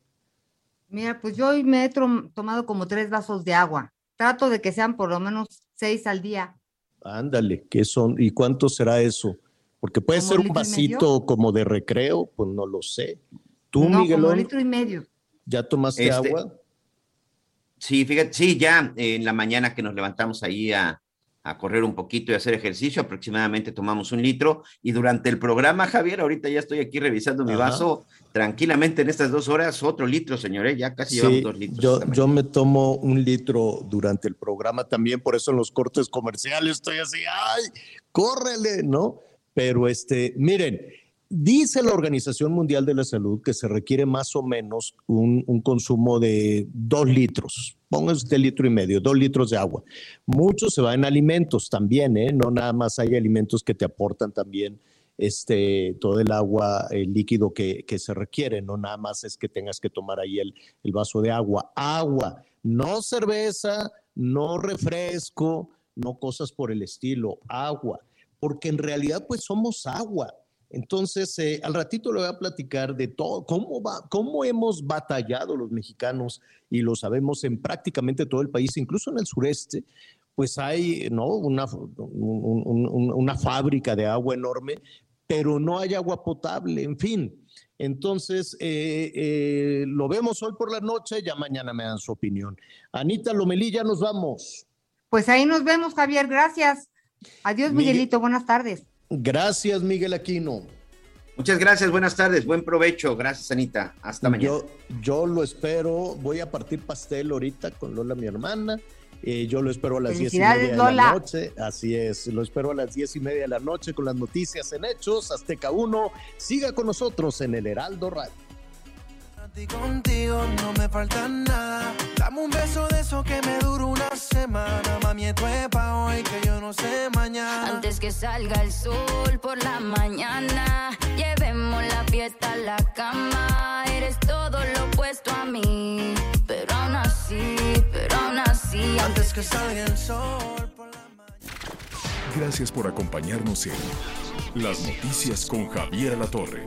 Mira, pues yo hoy me he tomado como tres vasos de agua. Trato de que sean por lo menos seis al día. Ándale, ¿qué son? ¿Y cuánto será eso? Porque puede ser un vasito como de recreo, pues no lo sé. ¿Tú, no, Miguel? Como litro y medio. ¿Ya tomaste Este, agua? Sí, fíjate, sí, ya en la mañana que nos levantamos ahí a, a correr un poquito y hacer ejercicio, aproximadamente tomamos un litro. Y durante el programa, Javier, ahorita ya estoy aquí revisando mi Ajá. vaso tranquilamente en estas dos horas, otro litro, señores, ya casi llevamos dos litros. yo, yo me tomo un litro durante el programa también, por eso en los cortes comerciales estoy así, ¡ay, córrele! ¿No? Pero este, miren, dice la Organización Mundial de la Salud que se requiere más o menos un, consumo de dos litros, póngase usted litro y medio, dos litros de agua. Mucho se va en alimentos también, ¿eh? No nada más hay alimentos que te aportan también este, todo el agua, el líquido que, que se requiere, no nada más es que tengas que tomar ahí el, el vaso de agua. Agua, no cerveza, no refresco, no cosas por el estilo, agua, porque en realidad pues somos agua. Entonces, eh, al ratito le voy a platicar de todo, cómo, va, cómo hemos batallado los mexicanos y lo sabemos en prácticamente todo el país, incluso en el sureste, pues hay ¿no? una, un- un- un- una fábrica de agua enorme, pero no hay agua potable, en fin. Entonces, eh, eh, lo vemos hoy por la noche, ya mañana me dan su opinión. Anita Lomelí, ya nos vamos. Pues ahí nos vemos, Javier, gracias. Adiós, Miguel- Miguelito, buenas tardes. Gracias, Miguel Aquino. Muchas gracias, buenas tardes, buen provecho. Gracias, Anita. Hasta mañana. Yo, yo lo espero, voy a partir pastel ahorita con Lola, mi hermana. Eh, yo lo espero a las diez y media de la noche. Así es, lo espero a las diez y media de la noche con las noticias en Hechos, Azteca 1. Siga con nosotros en el Heraldo Radio. Y contigo no me falta nada. Dame un beso de eso que me dura una semana. Mami, esto es pa' hoy que yo no sé mañana. Antes que salga el sol por la mañana, llevemos la fiesta a la cama. Eres todo lo opuesto a mí, pero aún así, pero aún así. Antes que salga el sol. Gracias por acompañarnos en Las Noticias con Javier Alatorre.